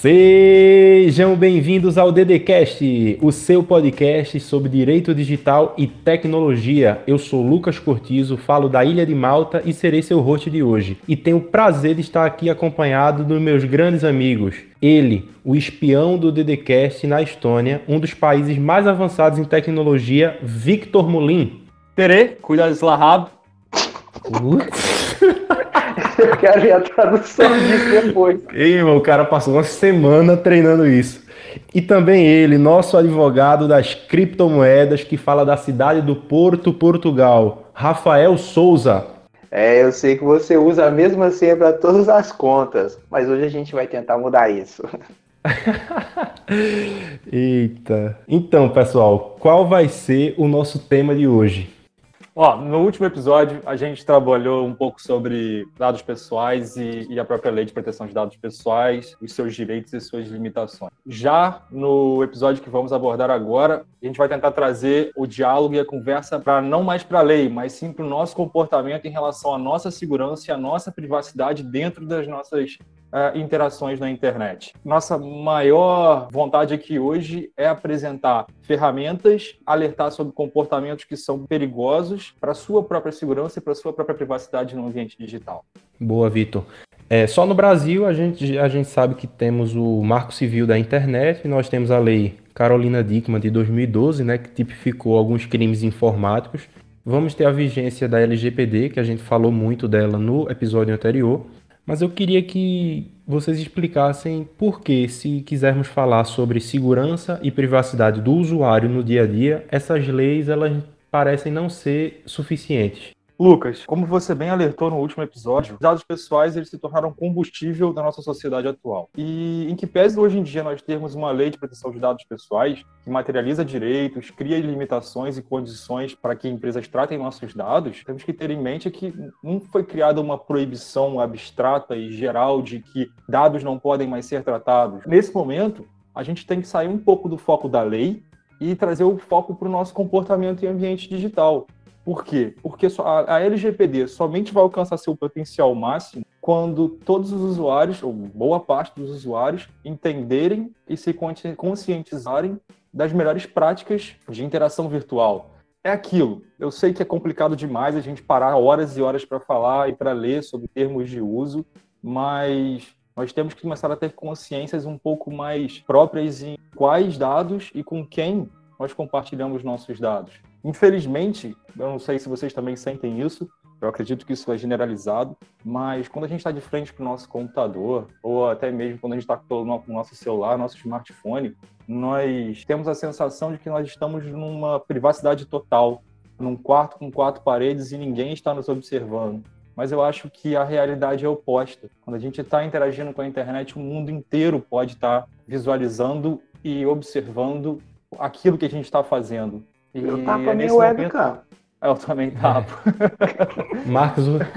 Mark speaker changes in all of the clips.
Speaker 1: Sejam bem-vindos ao DDCast, o seu podcast sobre direito digital e tecnologia. Eu sou Lucas Cortizo, falo da Ilha de Malta e serei seu host de hoje. E tenho o prazer de estar aqui acompanhado dos meus grandes amigos. Ele, o espião do DDCast na Estônia, um dos países mais avançados em tecnologia, Victor Molin.
Speaker 2: Tere, cuidado desse larrado.
Speaker 3: Eu quero ver a tradução disso depois.
Speaker 1: Ei, irmão, o cara passou uma semana treinando isso. E também ele, nosso advogado das criptomoedas, que fala da cidade do Porto, Portugal, Rafael Souza.
Speaker 3: É, eu sei que você usa a mesma senha para todas as contas, mas hoje a gente vai tentar mudar isso.
Speaker 1: Eita. Então, pessoal, qual vai ser o nosso tema de hoje?
Speaker 2: Ó, no último episódio, a gente trabalhou um pouco sobre dados pessoais e, e, a própria lei de proteção de dados pessoais, os seus direitos e suas limitações. Já no episódio que vamos abordar agora, a gente vai tentar trazer o diálogo e a conversa para não mais para a lei, mas sim para o nosso comportamento em relação à nossa segurança e à nossa privacidade dentro das nossas uh, interações na internet. Nossa maior vontade aqui hoje é apresentar ferramentas, alertar sobre comportamentos que são perigosos para sua própria segurança e para sua própria privacidade no ambiente digital.
Speaker 1: Boa, Vitor. É, só no Brasil a gente, a gente sabe que temos o Marco Civil da Internet, nós temos a lei Carolina Dickman de 2012, né, que tipificou alguns crimes informáticos. Vamos ter a vigência da LGPD, que a gente falou muito dela no episódio anterior. Mas eu queria que vocês explicassem por que, se quisermos falar sobre segurança e privacidade do usuário no dia a dia, essas leis elas parecem não ser suficientes.
Speaker 2: Lucas, como você bem alertou no último episódio, os dados pessoais eles se tornaram combustível da nossa sociedade atual. E em que pese hoje em dia nós termos uma lei de proteção de dados pessoais que materializa direitos, cria limitações e condições para que empresas tratem nossos dados, temos que ter em mente que não foi criada uma proibição abstrata e geral de que dados não podem mais ser tratados. Nesse momento, a gente tem que sair um pouco do foco da lei e trazer o foco para o nosso comportamento em ambiente digital. Por quê? Porque a LGPD somente vai alcançar seu potencial máximo quando todos os usuários, ou boa parte dos usuários, entenderem e se conscientizarem das melhores práticas de interação virtual. É aquilo. Eu sei que é complicado demais a gente parar horas e horas para falar e para ler sobre termos de uso, mas nós temos que começar a ter consciências um pouco mais próprias em quais dados e com quem nós compartilhamos nossos dados. Infelizmente, eu não sei se vocês também sentem isso, eu acredito que isso é generalizado, mas quando a gente está de frente para o nosso computador, ou até mesmo quando a gente está com o nosso celular, nosso smartphone, nós temos a sensação de que nós estamos numa privacidade total, num quarto com quatro paredes e ninguém está nos observando. Mas eu acho que a realidade é oposta. Quando a gente está interagindo com a internet, o mundo inteiro pode estar tá visualizando e observando aquilo que a gente está fazendo.
Speaker 3: E eu tapo a minha webcam.
Speaker 2: Eu também tapo.
Speaker 1: Mark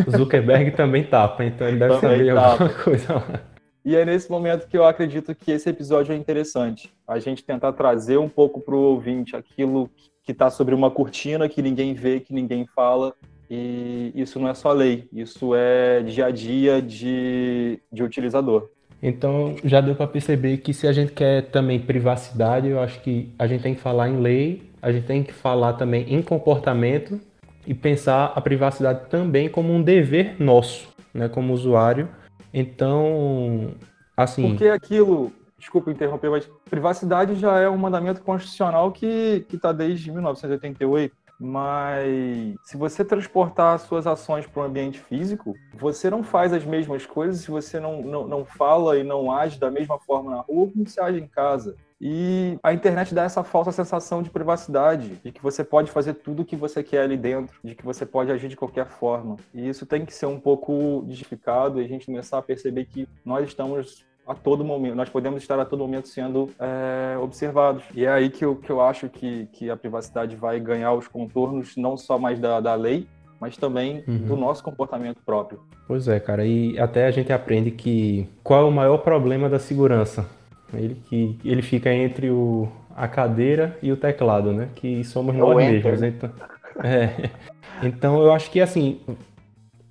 Speaker 1: Zuckerberg também tapa, então ele deve também saber tapa. alguma coisa lá.
Speaker 2: E é nesse momento que eu acredito que esse episódio é interessante. A gente tentar trazer um pouco para o ouvinte aquilo que está sobre uma cortina que ninguém vê, que ninguém fala. E isso não é só lei, isso é dia a dia de, de utilizador.
Speaker 1: Então já deu para perceber que se a gente quer também privacidade, eu acho que a gente tem que falar em lei a gente tem que falar também em comportamento e pensar a privacidade também como um dever nosso, né, como usuário. Então, assim.
Speaker 2: Porque aquilo, desculpa interromper, mas privacidade já é um mandamento constitucional que está desde 1988. Mas se você transportar suas ações para o ambiente físico, você não faz as mesmas coisas se você não, não, não fala e não age da mesma forma na rua como você age em casa. E a internet dá essa falsa sensação de privacidade, de que você pode fazer tudo o que você quer ali dentro, de que você pode agir de qualquer forma. E isso tem que ser um pouco desmistificado e a gente começar a perceber que nós estamos a todo momento, nós podemos estar a todo momento sendo é, observados. E é aí que eu, que eu acho que, que a privacidade vai ganhar os contornos não só mais da, da lei, mas também uhum. do nosso comportamento próprio.
Speaker 1: Pois é, cara, e até a gente aprende que qual é o maior problema da segurança? Ele que ele fica entre o, a cadeira e o teclado, né? Que somos nós mesmos. Então, é, então eu acho que assim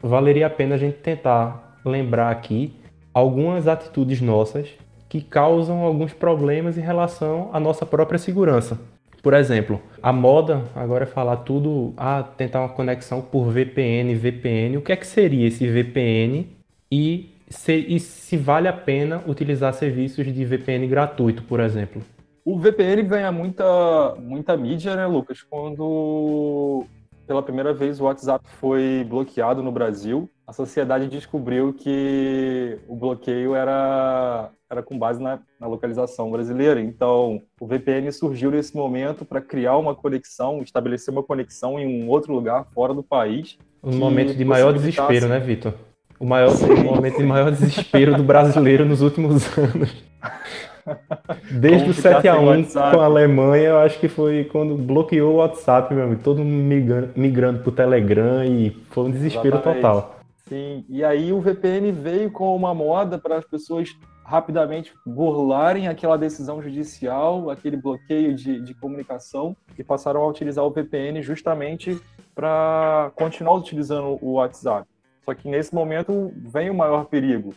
Speaker 1: valeria a pena a gente tentar lembrar aqui algumas atitudes nossas que causam alguns problemas em relação à nossa própria segurança. Por exemplo, a moda agora é falar tudo, ah, tentar uma conexão por VPN, VPN. O que é que seria esse VPN e se, e se vale a pena utilizar serviços de VPN gratuito, por exemplo?
Speaker 2: O VPN ganha muita, muita mídia, né, Lucas? Quando pela primeira vez o WhatsApp foi bloqueado no Brasil, a sociedade descobriu que o bloqueio era, era com base na, na localização brasileira. Então, o VPN surgiu nesse momento para criar uma conexão, estabelecer uma conexão em um outro lugar fora do país.
Speaker 1: Um momento de maior desespero, né, Vitor? O maior o momento de maior desespero do brasileiro nos últimos anos. Desde o 7 a 1 com a Alemanha, eu acho que foi quando bloqueou o WhatsApp, meu amigo. Todo mundo migrando, migrando pro Telegram e foi um desespero Exatamente. total.
Speaker 2: Sim, e aí o VPN veio com uma moda para as pessoas rapidamente burlarem aquela decisão judicial, aquele bloqueio de, de comunicação e passaram a utilizar o VPN justamente para continuar utilizando o WhatsApp. Só que nesse momento vem o maior perigo,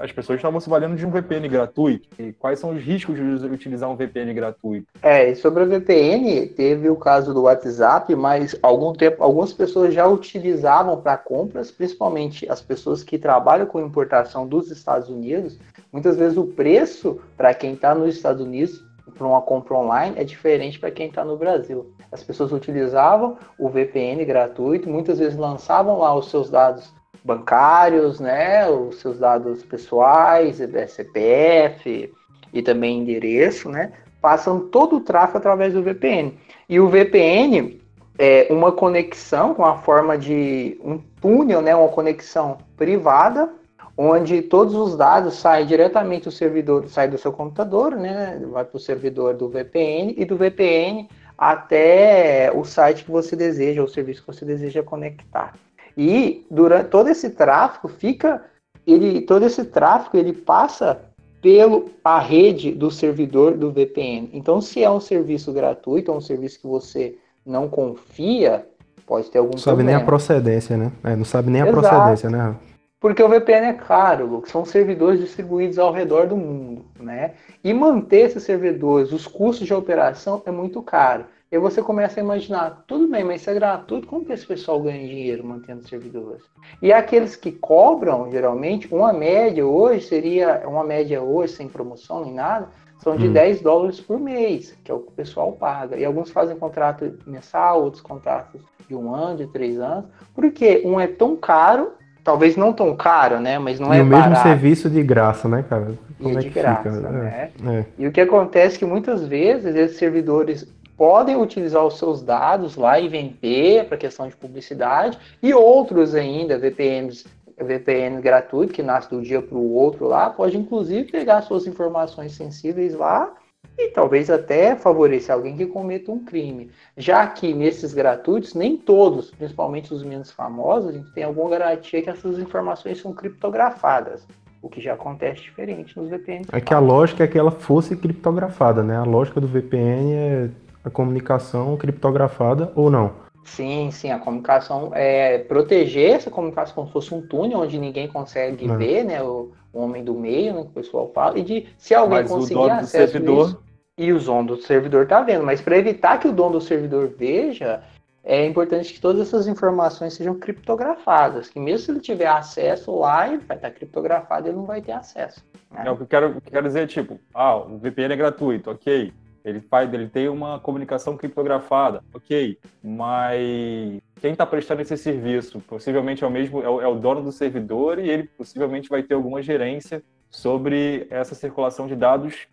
Speaker 2: as pessoas estavam se valendo de um VPN gratuito. E quais são os riscos de utilizar um VPN gratuito?
Speaker 3: É, sobre o VPN, teve o caso do WhatsApp, mas algum tempo, algumas pessoas já utilizavam para compras, principalmente as pessoas que trabalham com importação dos Estados Unidos. Muitas vezes o preço para quem está nos Estados Unidos para uma compra online é diferente para quem está no Brasil. As pessoas utilizavam o VPN gratuito, muitas vezes lançavam lá os seus dados bancários, né, os seus dados pessoais, CPF e também endereço, né, passam todo o tráfego através do VPN. E o VPN é uma conexão com a forma de um túnel, né, uma conexão privada, onde todos os dados saem diretamente do servidor, sai do seu computador, né, vai para o servidor do VPN e do VPN até o site que você deseja, o serviço que você deseja conectar. E durante todo esse tráfego fica, ele, todo esse tráfego ele passa pelo a rede do servidor do VPN. Então, se é um serviço gratuito, é um serviço que você não confia, pode ter algum não
Speaker 1: sabe nem a procedência, né? É, não sabe nem a Exato. procedência, né?
Speaker 3: Porque o VPN é caro, são servidores distribuídos ao redor do mundo, né? E manter esses servidores, os custos de operação é muito caro. E você começa a imaginar, tudo bem, mas isso é gratuito, como que esse pessoal ganha dinheiro mantendo servidores? E aqueles que cobram, geralmente, uma média hoje seria, uma média hoje, sem promoção nem nada, são de hum. 10 dólares por mês, que é o que o pessoal paga. E alguns fazem contrato mensal, outros contratos de um ano, de três anos, porque um é tão caro, talvez não tão caro, né? Mas não
Speaker 1: e
Speaker 3: é
Speaker 1: o mesmo serviço de graça, né, cara?
Speaker 3: Como e é de graça, fica? né? É, é. E o que acontece é que muitas vezes esses servidores podem utilizar os seus dados lá e vender para questão de publicidade e outros ainda, VPNs, VPN gratuito que nasce do dia para o outro lá, pode inclusive pegar suas informações sensíveis lá e talvez até favorecer alguém que cometa um crime. Já que nesses gratuitos, nem todos, principalmente os menos famosos, a gente tem alguma garantia que essas informações são criptografadas. O que já acontece diferente nos VPNs.
Speaker 1: É que a lógica é que ela fosse criptografada, né? A lógica do VPN é a comunicação criptografada ou não?
Speaker 3: Sim, sim, a comunicação é proteger essa comunicação como se fosse um túnel onde ninguém consegue é. ver, né, o, o, homem do meio, né, que o pessoal fala, e de se alguém mas conseguir acesso servidor... Isso, e o dono do servidor tá vendo, mas para evitar que o dono do servidor veja, é importante que todas essas informações sejam criptografadas, que mesmo se ele tiver acesso lá, ele vai estar criptografado e ele não vai ter acesso.
Speaker 2: Né? É o que eu quero, que eu quero dizer, tipo, ah, o VPN é gratuito, ok, ele faz, ele tem uma comunicação criptografada, ok, mas quem está prestando esse serviço possivelmente é o mesmo, é o, é o, dono do servidor e ele possivelmente vai ter alguma gerência sobre essa circulação de dados,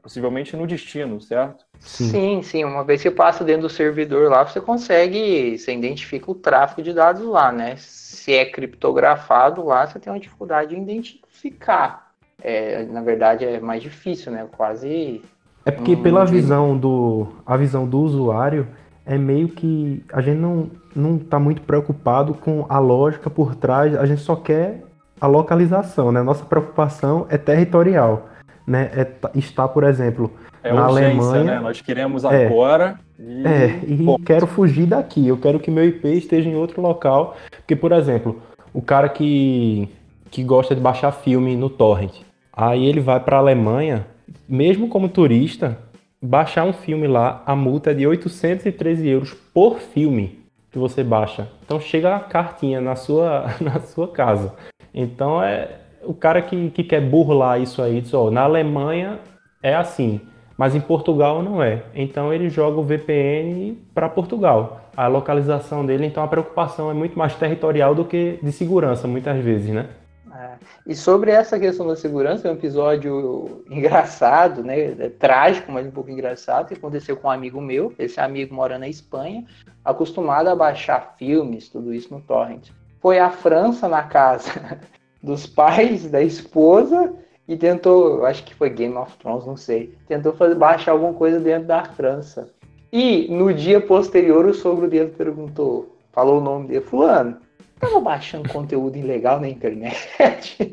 Speaker 2: possivelmente no destino, certo?
Speaker 3: Sim, sim. sim. Uma vez que passa dentro do servidor lá, você consegue, você identifica o tráfego de dados lá, né? Se é criptografado lá, você tem uma dificuldade em identificar. É, na verdade, é mais difícil, né? Quase
Speaker 1: é porque hum, pela visão do a visão do usuário é meio que a gente não não está muito preocupado com a lógica por trás, a gente só quer a localização, né? Nossa preocupação é territorial, né? É estar, por exemplo, é na urgência, Alemanha, né?
Speaker 2: Nós queremos é, agora
Speaker 1: e... É, e Pô. quero fugir daqui. Eu quero que meu IP esteja em outro local, porque por exemplo, o cara que que gosta de baixar filme no torrent, Aí ele vai para a Alemanha, mesmo como turista, baixar um filme lá, a multa é de 813 euros por filme que você baixa. Então chega a cartinha na sua, na sua casa. Então é o cara que, que quer burlar isso aí, diz, ó, na Alemanha é assim, mas em Portugal não é. Então ele joga o VPN para Portugal. A localização dele, então a preocupação é muito mais territorial do que de segurança, muitas vezes, né?
Speaker 3: E sobre essa questão da segurança, é um episódio engraçado, né? É trágico, mas um pouco engraçado, que aconteceu com um amigo meu. Esse amigo mora na Espanha, acostumado a baixar filmes, tudo isso no torrent. Foi à França na casa dos pais da esposa e tentou, acho que foi Game of Thrones, não sei, tentou fazer, baixar alguma coisa dentro da França. E no dia posterior o sogro dele perguntou, falou o nome dele, fulano, tava baixando conteúdo ilegal na internet?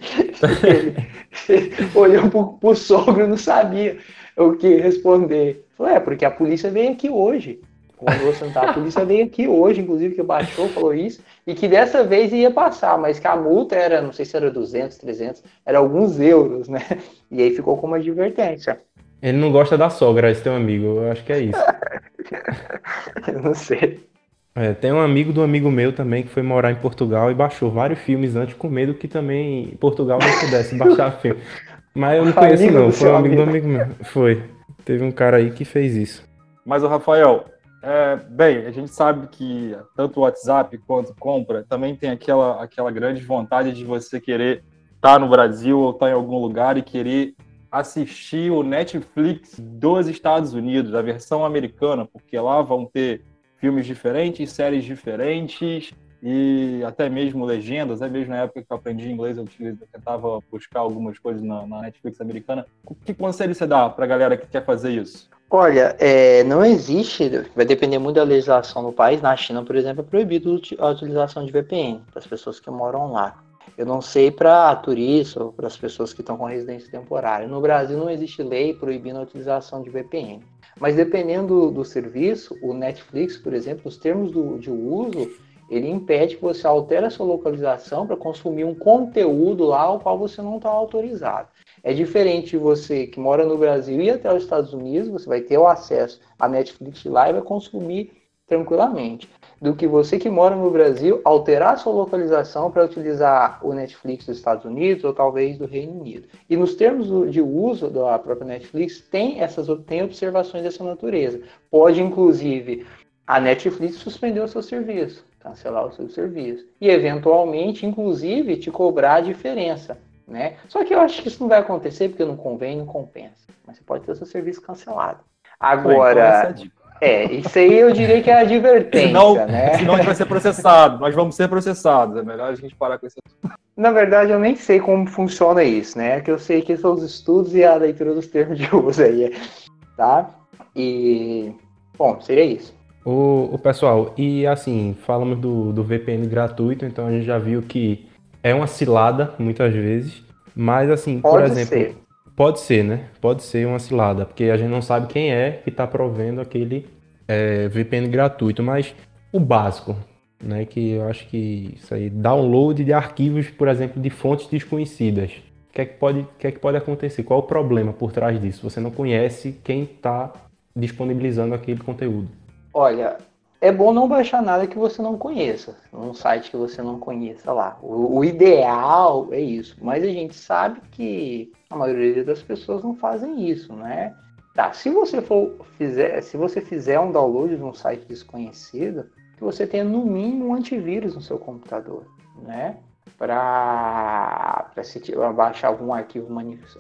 Speaker 3: ele, olhou pro, pro sogro e não sabia o que responder. Falou, é, porque a polícia veio aqui hoje. Quando você tá, a polícia veio aqui hoje, inclusive, que baixou, falou isso, e que dessa vez ia passar, mas que a multa era, não sei se era 200, 300, era alguns euros, né? E aí ficou como advertência.
Speaker 1: Ele não gosta da sogra, esse teu amigo, eu acho que é isso.
Speaker 3: eu não sei.
Speaker 1: É, tem um amigo do amigo meu também que foi morar em Portugal e baixou vários filmes antes com medo que também Portugal não pudesse baixar filme. Mas eu não conheço não, foi um amigo do amigo meu. Foi. Teve um cara aí que fez isso.
Speaker 2: Mas o Rafael, é, bem, a gente sabe que tanto o WhatsApp quanto compra também tem aquela, aquela grande vontade de você querer estar tá no Brasil ou estar tá em algum lugar e querer assistir o Netflix dos Estados Unidos, a versão americana, porque lá vão ter filmes diferentes, séries diferentes e até mesmo legendas. Até mesmo na época que eu aprendi inglês, eu, tentava buscar algumas coisas na, na Netflix americana. Que conselho você dá para a galera que quer fazer isso?
Speaker 3: Olha, é, não existe, vai depender muito da legislação no país. Na China, por exemplo, é proibido a utilização de VPN para as pessoas que moram lá. Eu não sei para turistas ou para as pessoas que estão com residência temporária. No Brasil não existe lei proibindo a utilização de VPN. Mas dependendo do, serviço, o Netflix, por exemplo, os termos do, de uso, ele impede que você altere a sua localização para consumir um conteúdo lá ao qual você não está autorizado. É diferente de você que mora no Brasil e até os Estados Unidos, você vai ter o acesso à Netflix lá e vai consumir tranquilamente. Do que você que mora no Brasil alterar sua localização para utilizar o Netflix dos Estados Unidos ou talvez do Reino Unido. E nos termos de uso da própria Netflix, tem essas tem observações dessa natureza. Pode, inclusive, a Netflix suspender o seu serviço, cancelar o seu serviço. E, eventualmente, inclusive, te cobrar a diferença né? Só que eu acho que isso não vai acontecer porque não convém, não compensa. Mas você pode ter o seu serviço cancelado. Agora, é, isso aí eu diria que é advertência, senão, né?
Speaker 2: Senão a gente vai ser processado, nós vamos ser processados, é melhor a gente parar com isso.
Speaker 3: Na verdade, eu nem sei como funciona isso, né? Que eu sei que são os estudos e a leitura dos termos de uso aí, tá? E, bom, seria isso.
Speaker 1: O, o pessoal, e assim, falamos do, do VPN gratuito, então a gente já viu que é uma cilada, muitas vezes. Mas, assim, pode por exemplo. Ser. Pode ser, né? Pode ser uma cilada, porque a gente não sabe quem é que está provendo aquele é, VPN gratuito. Mas o básico, né? Que eu acho que isso aí, download de arquivos, por exemplo, de fontes desconhecidas. O que é que pode, que é que pode acontecer? Qual é o problema por trás disso? Você não conhece quem está disponibilizando aquele conteúdo.
Speaker 3: Olha, é bom não baixar nada que você não conheça, um site que você não conheça lá. O, o, ideal é isso, mas a gente sabe que a maioria das pessoas não fazem isso, né? Tá, se você for fizer, se você fizer um download de um site desconhecido, que você tenha no mínimo um antivírus no seu computador, né? para baixar algum arquivo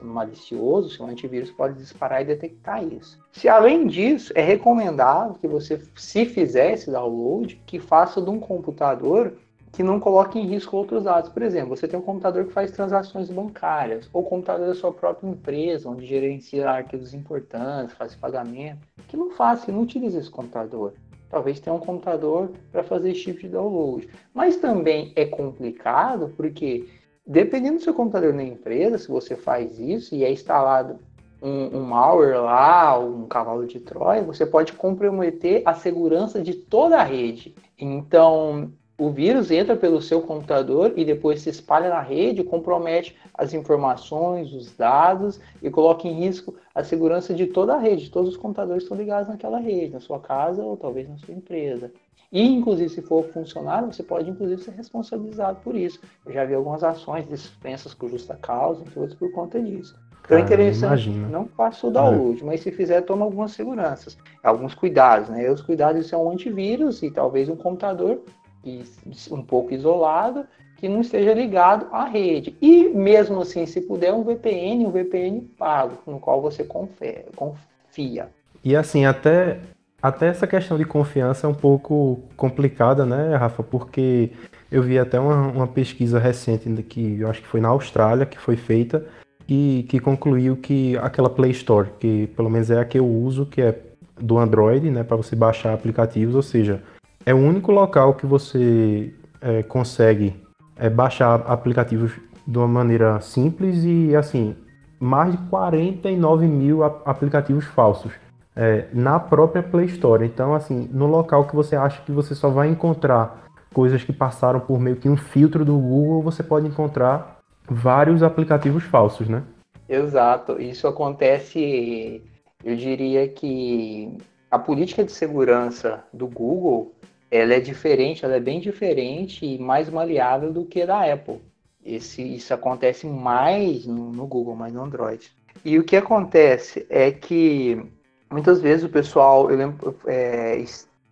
Speaker 3: malicioso, seu antivírus pode disparar e detectar isso. Se além disso, é recomendável que você, se fizer esse download, que faça de um computador que não coloque em risco outros dados. Por exemplo, você tem um computador que faz transações bancárias, ou computador da sua própria empresa, onde gerencia arquivos importantes, faz pagamento, que não faça, não utilize esse computador talvez tenha um computador para fazer esse tipo de download. Mas também é complicado porque, dependendo do seu computador na empresa, se você faz isso e é instalado um, um malware lá, um cavalo de Troia, você pode comprometer a segurança de toda a rede. Então, o vírus entra pelo seu computador e depois se espalha na rede, compromete as informações, os dados e coloca em risco a segurança de toda a rede. Todos os computadores estão ligados naquela rede, na sua casa ou talvez na sua empresa. E, inclusive, se for funcionário, você pode, inclusive, ser responsabilizado por isso. Eu já vi algumas ações dispensas por justa causa, entre outros, por conta disso. Então é interessante, imagina. não faça o download, é. mas se fizer, toma algumas seguranças, alguns cuidados, né? E os cuidados são um antivírus e talvez um computador um pouco isolado, que não esteja ligado à rede. E mesmo assim, se puder, um VPN, um VPN pago, no qual você confia. confia.
Speaker 1: E assim, até, até essa questão de confiança é um pouco complicada, né, Rafa? Porque eu vi até uma, uma pesquisa recente que eu acho que foi na Austrália, que foi feita, e que concluiu que aquela Play Store, que pelo menos é a que eu uso, que é do Android, né, para você baixar aplicativos, ou seja, é o único local que você é, consegue é, baixar aplicativos de uma maneira simples e assim mais de 49 mil aplicativos falsos é, na própria Play Store. Então, assim, no local que você acha que você só vai encontrar coisas que passaram por meio que um filtro do Google, você pode encontrar vários aplicativos falsos, né?
Speaker 3: Exato. Isso acontece, eu diria que a política de segurança do Google ela é diferente, ela é bem diferente e mais maleável do que a da Apple. Esse, isso acontece mais no, no Google, mais no Android. E o que acontece é que muitas vezes o pessoal eu lembro, é,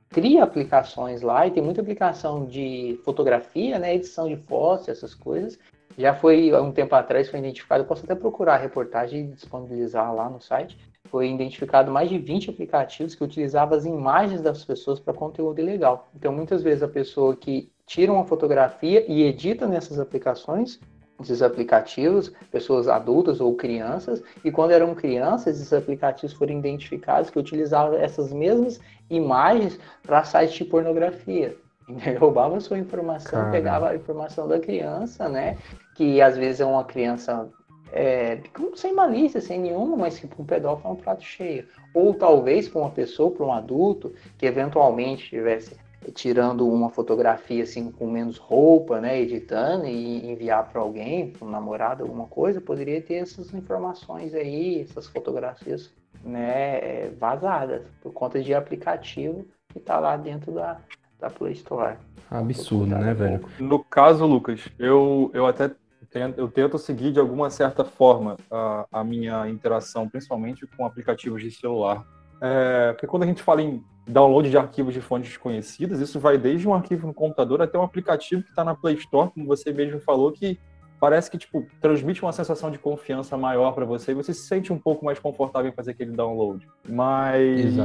Speaker 3: cria aplicações lá e tem muita aplicação de fotografia, né, edição de fotos, essas coisas. Já foi há um tempo atrás, foi identificado, posso até procurar a reportagem e disponibilizar lá no site foi identificado mais de 20 aplicativos que utilizavam as imagens das pessoas para conteúdo ilegal. Então, muitas vezes a pessoa que tira uma fotografia e edita nessas aplicações, esses aplicativos, pessoas adultas ou crianças, e quando eram crianças, esses aplicativos foram identificados que utilizavam essas mesmas imagens para sites de pornografia. Roubava a sua informação, pegava a informação da criança, né? Que às vezes é uma criança é, sem malícia, sem nenhuma, mas que para um pedófilo é um prato cheio. Ou talvez para uma pessoa, para um adulto, que eventualmente estivesse tirando uma fotografia assim com menos roupa, né, editando e enviar para alguém, para um namorado, alguma coisa, poderia ter essas informações aí, essas fotografias, né, vazadas por conta de aplicativo que está lá dentro da, da Play Store.
Speaker 1: Absurdo, né, velho?
Speaker 2: No caso, Lucas, eu, eu até eu tento seguir de alguma certa forma a, a minha interação, principalmente com aplicativos de celular. É, porque quando a gente fala em download de arquivos de fontes desconhecidas, isso vai desde um arquivo no computador até um aplicativo que está na Play Store, como você mesmo falou, que parece que tipo transmite uma sensação de confiança maior para você e você se sente um pouco mais confortável em fazer aquele download. Mas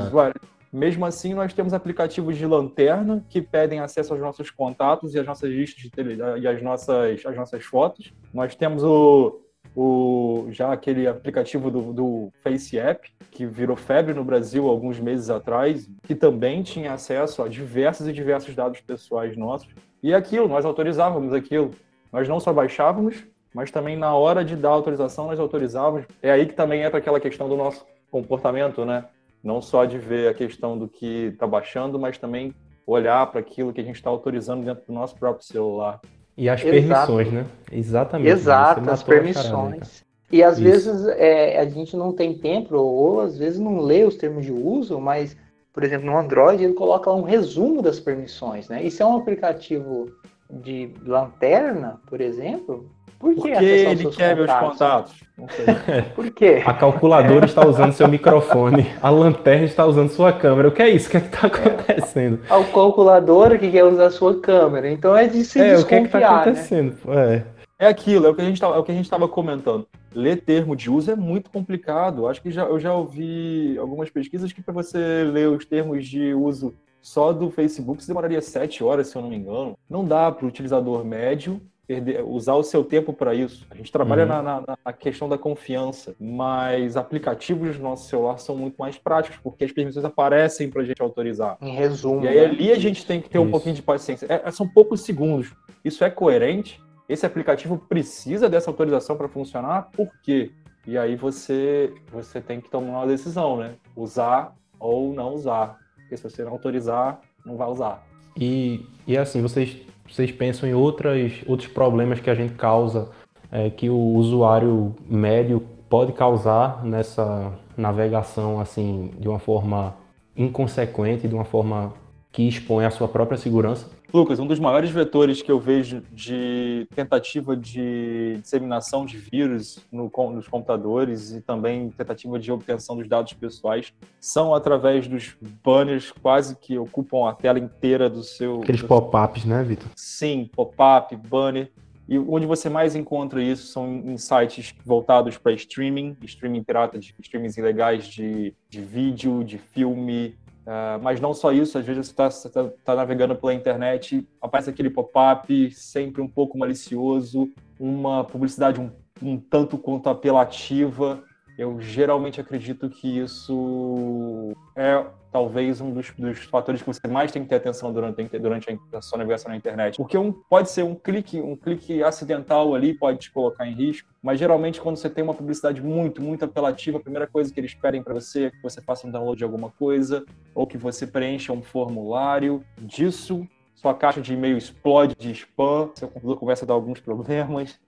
Speaker 2: mesmo assim, nós temos aplicativos de lanterna que pedem acesso aos nossos contatos e às nossas listas de tele... e às nossas, às nossas fotos. Nós temos o, o já aquele aplicativo do, do Face App, que virou febre no Brasil alguns meses atrás, que também tinha acesso a diversos e diversos dados pessoais nossos. E aquilo, nós autorizávamos aquilo. Nós não só baixávamos, mas também na hora de dar autorização nós autorizávamos. É aí que também entra aquela questão do nosso comportamento, né? Não só de ver a questão do que está baixando, mas também olhar para aquilo que a gente está autorizando dentro do nosso próprio celular.
Speaker 1: E as Exato. permissões, né? Exatamente.
Speaker 3: Exato, as permissões. E às Isso. vezes é, a gente não tem tempo, ou às vezes não lê os termos de uso, mas, por exemplo, no Android ele coloca um resumo das permissões, né? E se é um aplicativo de lanterna, por exemplo,
Speaker 2: por que Porque ele quer meus contatos?
Speaker 1: Não sei. Por quê? A calculadora está usando seu microfone, a lanterna está usando sua câmera. O que é isso? O que é que está acontecendo?
Speaker 3: É. A calculadora que quer usar sua câmera. Então é de se é,
Speaker 1: desconfiar, o que é está né? acontecendo?
Speaker 2: Né? É. é aquilo, é o que a gente tá, é estava comentando. Ler termo de uso é muito complicado. Acho que já, eu já ouvi algumas pesquisas que para você ler os termos de uso só do Facebook você demoraria sete horas, se eu não me engano. Não dá para o utilizador médio perder, usar o seu tempo para isso. A gente trabalha uhum. na, na, na, questão da confiança, mas aplicativos no nosso celular são muito mais práticos, porque as permissões aparecem para a gente autorizar.
Speaker 3: Em resumo.
Speaker 2: E aí né? ali a gente tem que ter isso. um pouquinho de paciência. É, é, são poucos segundos. Isso é coerente? Esse aplicativo precisa dessa autorização para funcionar? Por quê? E aí você, você tem que tomar uma decisão, né? Usar ou não usar. Porque se você não autorizar, não vai usar.
Speaker 1: E, e assim, vocês vocês pensam em outras, outros problemas que a gente causa, é, que o usuário médio pode causar nessa navegação assim de uma forma inconsequente, de uma forma que expõe a sua própria segurança?
Speaker 2: Lucas, um dos maiores vetores que eu vejo de tentativa de disseminação de vírus no, nos computadores e também tentativa de obtenção dos dados pessoais são através dos banners quase que ocupam a tela inteira do seu.
Speaker 1: Aqueles pop-ups, né, Vitor?
Speaker 2: Sim, pop-up, banner. E onde você mais encontra isso são em sites voltados para streaming, streaming pirata, de streamings ilegais de, de vídeo, de filme, Uh, mas não só isso, às vezes você está tá, tá navegando pela internet, aparece aquele pop-up sempre um pouco malicioso, uma publicidade um, um tanto quanto apelativa. Eu geralmente acredito que isso é talvez um dos, dos, fatores que você mais tem que ter atenção durante, durante a sua navegação na internet. Porque um, pode ser um clique, um clique acidental ali, pode te colocar em risco, mas geralmente quando você tem uma publicidade muito, muito apelativa, a primeira coisa que eles pedem para você é que você faça um download de alguma coisa, ou que você preencha um formulário. Disso sua caixa de e-mail explode de spam, seu computador começa a dar alguns problemas.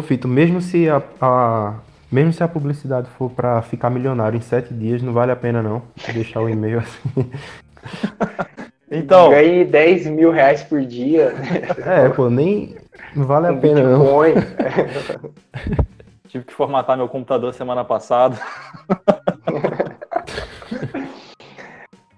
Speaker 1: Fito, mesmo se a, a, mesmo se a publicidade for para ficar milionário em sete dias, não vale a pena não deixar o e-mail assim.
Speaker 3: Então. Ganhei 10 mil reais por dia.
Speaker 1: É, pô, nem. Não vale a pena Bitcoin. não.
Speaker 2: Tive que formatar meu computador semana passada.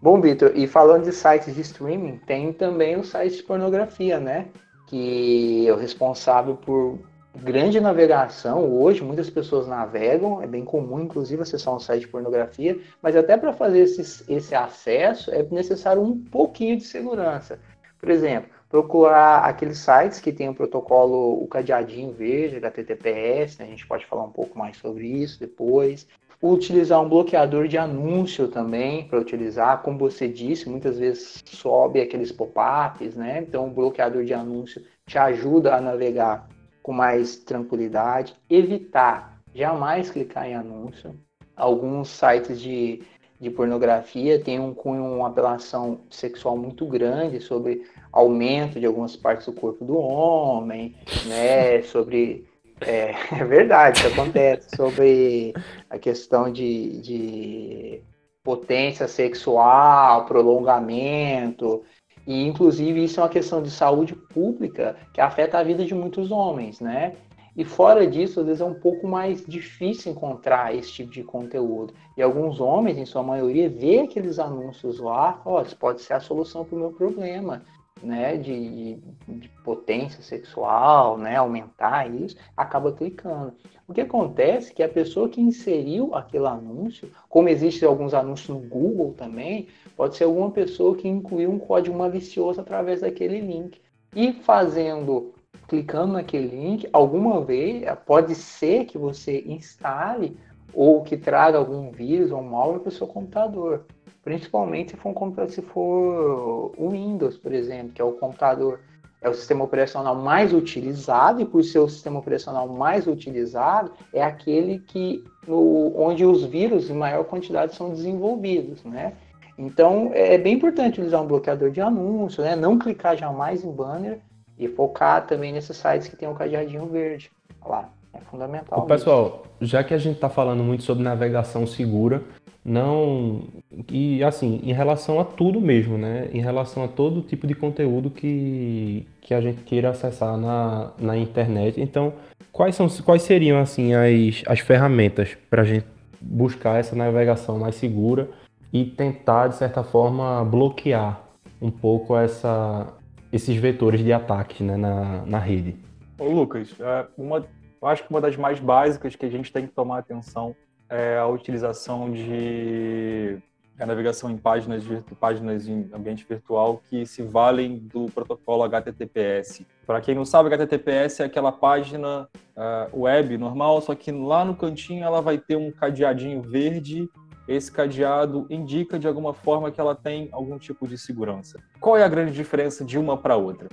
Speaker 3: Bom, Vitor, e falando de sites de streaming, tem também o site de pornografia, né? Que é o responsável por grande navegação. Hoje, muitas pessoas navegam, é bem comum, inclusive, acessar um site de pornografia, mas até para fazer esse, esse acesso é necessário um pouquinho de segurança. Por exemplo, procurar aqueles sites que tem o protocolo, o cadeadinho verde, HTTPS, né? a gente pode falar um pouco mais sobre isso depois. Utilizar um bloqueador de anúncio também para utilizar, como você disse, muitas vezes sobe aqueles pop-ups, né? Então, o bloqueador de anúncio te ajuda a navegar com mais tranquilidade, evitar jamais clicar em anúncio. Alguns sites de, de pornografia têm um cunho, uma apelação sexual muito grande sobre aumento de algumas partes do corpo do homem, né? Sobre é, é verdade, isso acontece sobre a questão de, de potência sexual, prolongamento, e, inclusive, isso é uma questão de saúde pública que afeta a vida de muitos homens, né? E fora disso, às vezes é um pouco mais difícil encontrar esse tipo de conteúdo. E alguns homens, em sua maioria, vê aqueles anúncios lá, ó, oh, isso pode ser a solução para o meu problema né, de, de, potência sexual, né, aumentar isso, acaba clicando. O que acontece é que a pessoa que inseriu aquele anúncio, como existem alguns anúncios no Google também, pode ser alguma pessoa que incluiu um código malicioso através daquele link. E fazendo, clicando naquele link, alguma vez, pode ser que você instale ou que traga algum vírus ou malware para o seu computador. Principalmente se for um computador, se for o Windows, por exemplo, que é o computador, é o sistema operacional mais utilizado, e por ser o sistema operacional mais utilizado, é aquele que no, onde os vírus em maior quantidade são desenvolvidos, né? Então é bem importante utilizar um bloqueador de anúncio, né? Não clicar jamais em banner e focar também nesses sites que tem um cadeadinho verde. Lá, é fundamental.
Speaker 1: Ô, pessoal, já que a gente está falando muito sobre navegação segura, não e assim em relação a tudo mesmo né? Em relação a todo tipo de conteúdo que, que a gente queira acessar na, na internet. Então quais são quais seriam assim as, as ferramentas para a gente buscar essa navegação mais segura e tentar de certa forma bloquear um pouco essa esses vetores de ataques né, na, na rede?
Speaker 2: Ô Lucas é, uma acho que uma das mais básicas que a gente tem que tomar atenção é a utilização de a navegação em páginas, páginas em ambiente virtual que se valem do protocolo HTTPS. Para quem não sabe, HTTPS é aquela página uh, web normal, só que lá no cantinho ela vai ter um cadeadinho verde. Esse cadeado indica de alguma forma que ela tem algum tipo de segurança. Qual é a grande diferença de uma para outra?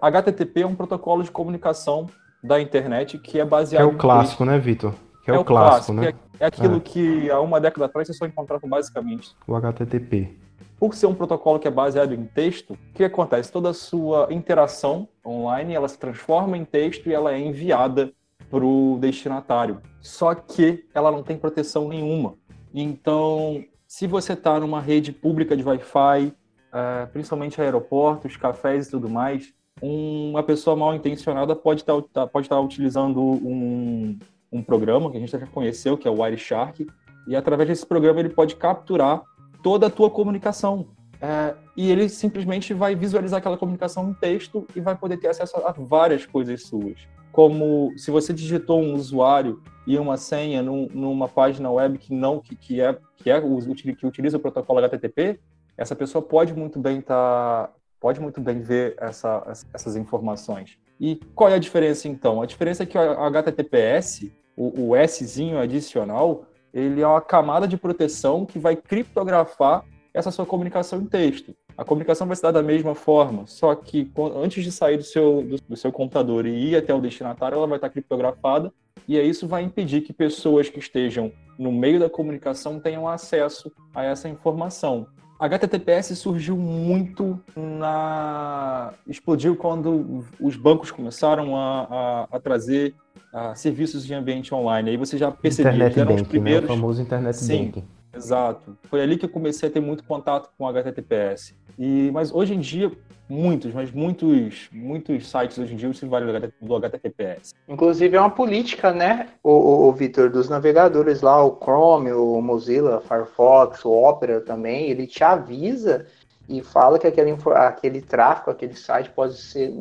Speaker 2: HTTP é um protocolo de comunicação da internet que é baseado.
Speaker 1: É o clássico, né, Vitor? Que é, é, o clássico, clássico né?
Speaker 2: É, é aquilo é. que há uma década atrás você só encontrava basicamente.
Speaker 1: O HTTP.
Speaker 2: por ser um protocolo que é baseado em texto, o que acontece? Toda a sua interação online ela se transforma em texto e ela é enviada para o destinatário. Só que ela não tem proteção nenhuma. Então, se você está numa rede pública de Wi-Fi, uh, principalmente aeroportos, cafés e tudo mais, uma pessoa mal intencionada pode estar tá, pode tá utilizando um, um programa que a gente já conheceu, que é o Wireshark, e através desse programa ele pode capturar toda a tua comunicação. É, e ele simplesmente vai visualizar aquela comunicação em texto e vai poder ter acesso a várias coisas suas. Como se você digitou um usuário e uma senha num, numa página web que não que, que é que é que utiliza o protocolo HTTP, essa pessoa pode muito bem tá, pode muito bem ver essa, essas informações. E qual é a diferença então? A diferença é que o HTTPS, o, o Szinho adicional, ele é uma camada de proteção que vai criptografar essa sua comunicação em texto. A comunicação vai se dar da mesma forma, só que antes de sair do seu, do, do seu computador e ir até o destinatário, ela vai estar criptografada, e isso vai impedir que pessoas que estejam no meio da comunicação tenham acesso a essa informação. HTTPS surgiu muito na. explodiu quando os bancos começaram a, a, a trazer a, serviços de ambiente online. Aí você já percebia
Speaker 1: internet
Speaker 2: que eram
Speaker 1: banking,
Speaker 2: os primeiros.
Speaker 1: Né? O famoso internet
Speaker 2: Sim,
Speaker 1: banking.
Speaker 2: Exato. Foi ali que eu comecei a ter muito contato com HTTPS. E, mas hoje em dia, muitos, mas muitos, muitos sites hoje em dia se valem do HTTPS.
Speaker 3: Inclusive é uma política, né, o, o, o Vitor, dos navegadores lá, o Chrome, o Mozilla, Firefox, o Opera também, ele te avisa e fala que aquele, aquele tráfego, aquele site pode ser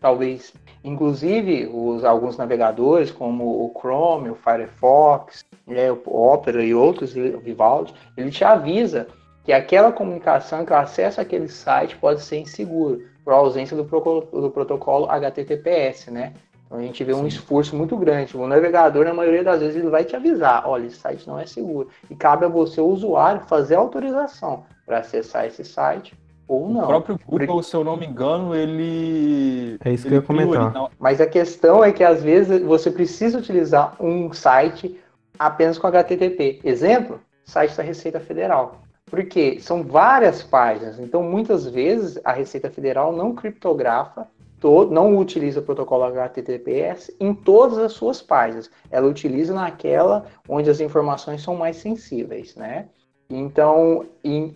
Speaker 3: talvez, inclusive os, alguns navegadores como o Chrome, o Firefox, né, o Opera e outros, o Vivaldi, ele te avisa que aquela comunicação, que o acesso àquele site pode ser inseguro, por ausência do, do protocolo HTTPS, né? Então a gente vê um esforço muito grande. O navegador, na maioria das vezes, ele vai te avisar: olha, esse site não é seguro. E cabe a você, o usuário, fazer a autorização para acessar esse site ou não.
Speaker 2: O próprio Google, Porque... se eu não me engano, ele.
Speaker 1: É isso
Speaker 2: ele
Speaker 1: que eu ia comentar.
Speaker 2: Não...
Speaker 3: Mas a questão é que às vezes você precisa utilizar um site apenas com HTTP. Exemplo, site da Receita Federal. Porque são várias páginas, então muitas vezes a Receita Federal não criptografa, todo, não utiliza o protocolo HTTPS em todas as suas páginas. Ela utiliza naquela onde as informações são mais sensíveis, né? Então,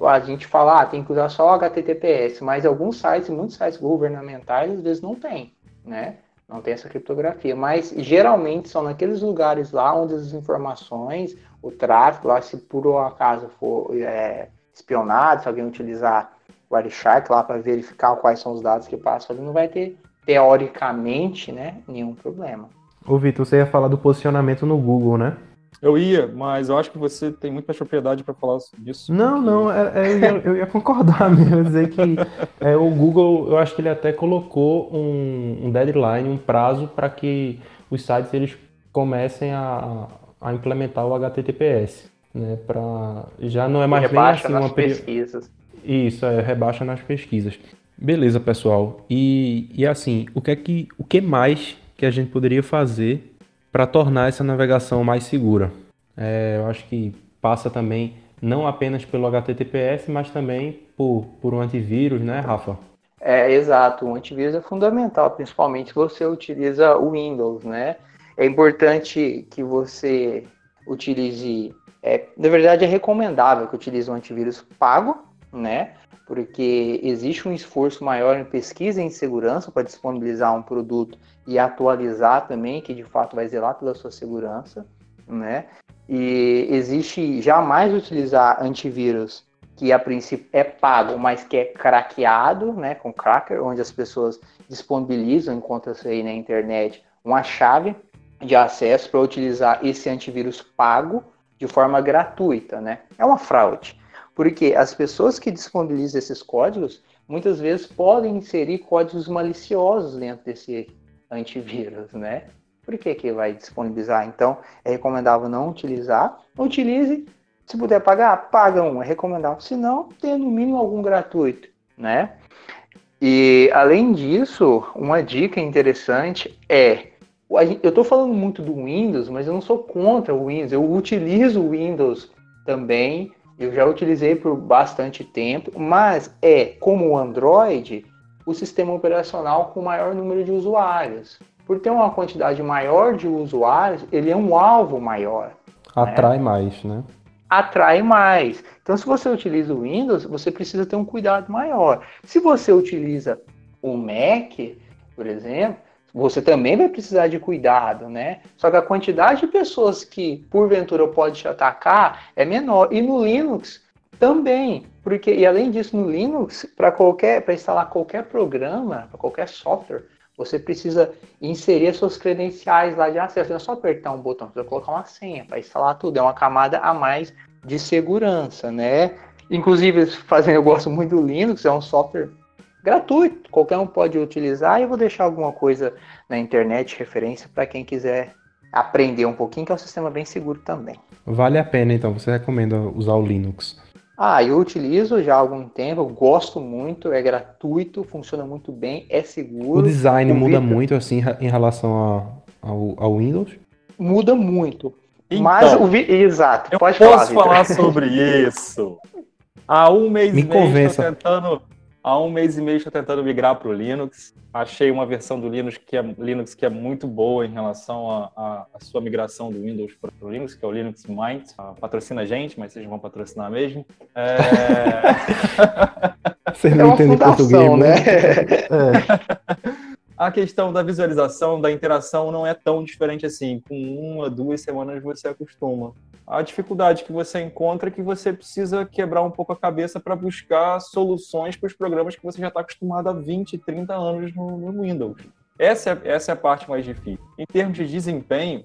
Speaker 3: a gente fala, ah, tem que usar só HTTPS, mas alguns sites, muitos sites governamentais, às vezes não tem, né? Não tem essa criptografia, mas geralmente são naqueles lugares lá onde as informações, o tráfego, lá se por um acaso for é, espionado, se alguém utilizar o Wireshark lá para verificar quais são os dados que passam ali, não vai ter, teoricamente, né, nenhum problema.
Speaker 1: Ô Vitor, você ia falar do posicionamento no Google, né?
Speaker 2: Eu ia, mas eu acho que você tem muito mais propriedade para falar disso.
Speaker 1: Não,
Speaker 2: que...
Speaker 1: não, é, é, eu, ia, eu, ia, concordar mesmo, dizer que é, o Google, eu acho que ele até colocou um, um deadline, um prazo para que os sites eles comecem a, a implementar o HTTPS, né? Para já não é mais
Speaker 3: rebaixa
Speaker 1: nem assim
Speaker 3: nas uma pesquisas.
Speaker 1: Isso, é, rebaixa nas pesquisas. Beleza, pessoal. E, e assim, o que é que o que mais que a gente poderia fazer para tornar essa navegação mais segura. É, eu acho que passa também não apenas pelo HTTPS, mas também por, por um antivírus, né, Rafa?
Speaker 3: É, exato. O antivírus é fundamental, principalmente se você utiliza o Windows, né? É importante que você utilize, é, na verdade é recomendável que utilize um antivírus pago, né? Porque existe um esforço maior em pesquisa e em segurança para disponibilizar um produto e atualizar também, que de fato vai zelar pela sua segurança, né? E existe jamais utilizar antivírus que a princípio é pago, mas que é craqueado, né, com cracker, onde as pessoas disponibilizam, encontra-se aí na internet, uma chave de acesso para utilizar esse antivírus pago de forma gratuita, né? É uma fraude, porque as pessoas que disponibilizam esses códigos muitas vezes podem inserir códigos maliciosos dentro desse antivírus, né? Por que, que vai disponibilizar? Então, é recomendável não utilizar. Utilize, se puder pagar, paga um, é recomendável. Se não, tenha no mínimo algum gratuito, né? E, além disso, uma dica interessante é, eu estou falando muito do Windows, mas eu não sou contra o Windows, eu utilizo o Windows também Eu já utilizei por bastante tempo, mas é, como o Android, o sistema operacional com maior número de usuários. Por ter uma quantidade maior de usuários, ele é um alvo maior. Né?
Speaker 1: Atrai né? mais, né?
Speaker 3: Atrai mais. Então, se você utiliza o Windows, você precisa ter um cuidado maior. Se você utiliza o Mac, por exemplo, você também vai precisar de cuidado, né? Só que a quantidade de pessoas que porventura pode te atacar é menor. E no Linux também, porque e além disso no Linux, para qualquer para instalar qualquer programa, para qualquer software, você precisa inserir suas credenciais lá de acesso. Não é só apertar um botão, precisa colocar uma senha para instalar tudo. É uma camada a mais de segurança, né? Inclusive, fazendo, eu gosto muito do Linux, é um software gratuito, qualquer um pode utilizar e eu vou deixar alguma coisa na internet, referência para quem quiser aprender um pouquinho, que é um sistema bem seguro também.
Speaker 1: Vale a pena, então, você recomenda usar o Linux?
Speaker 3: Ah, eu utilizo já há algum tempo, gosto muito, é gratuito, funciona muito bem, é seguro.
Speaker 1: O design muda muito, assim, em relação a, ao, ao Windows?
Speaker 3: Muda muito. Então, Mas o vi... Exato,
Speaker 2: pode falar. Posso falar sobre isso? Há um mês Me e meio estou tentando Há um mês e meio estou tentando migrar para o Linux. Achei uma versão do Linux que é, Linux que é muito boa em relação à sua migração do Windows para o Linux, que é o Linux Mint. Ah, patrocina a gente, mas vocês vão patrocinar mesmo. É...
Speaker 1: Você não é entende português, né? É.
Speaker 2: a questão da visualização, da interação não é tão diferente assim. Com uma, duas semanas você acostuma. A dificuldade que você encontra é que você precisa quebrar um pouco a cabeça para buscar soluções para os programas que você já está acostumado há 20, 30 anos no, no Windows. Essa é, essa é a parte mais difícil. Em termos de desempenho,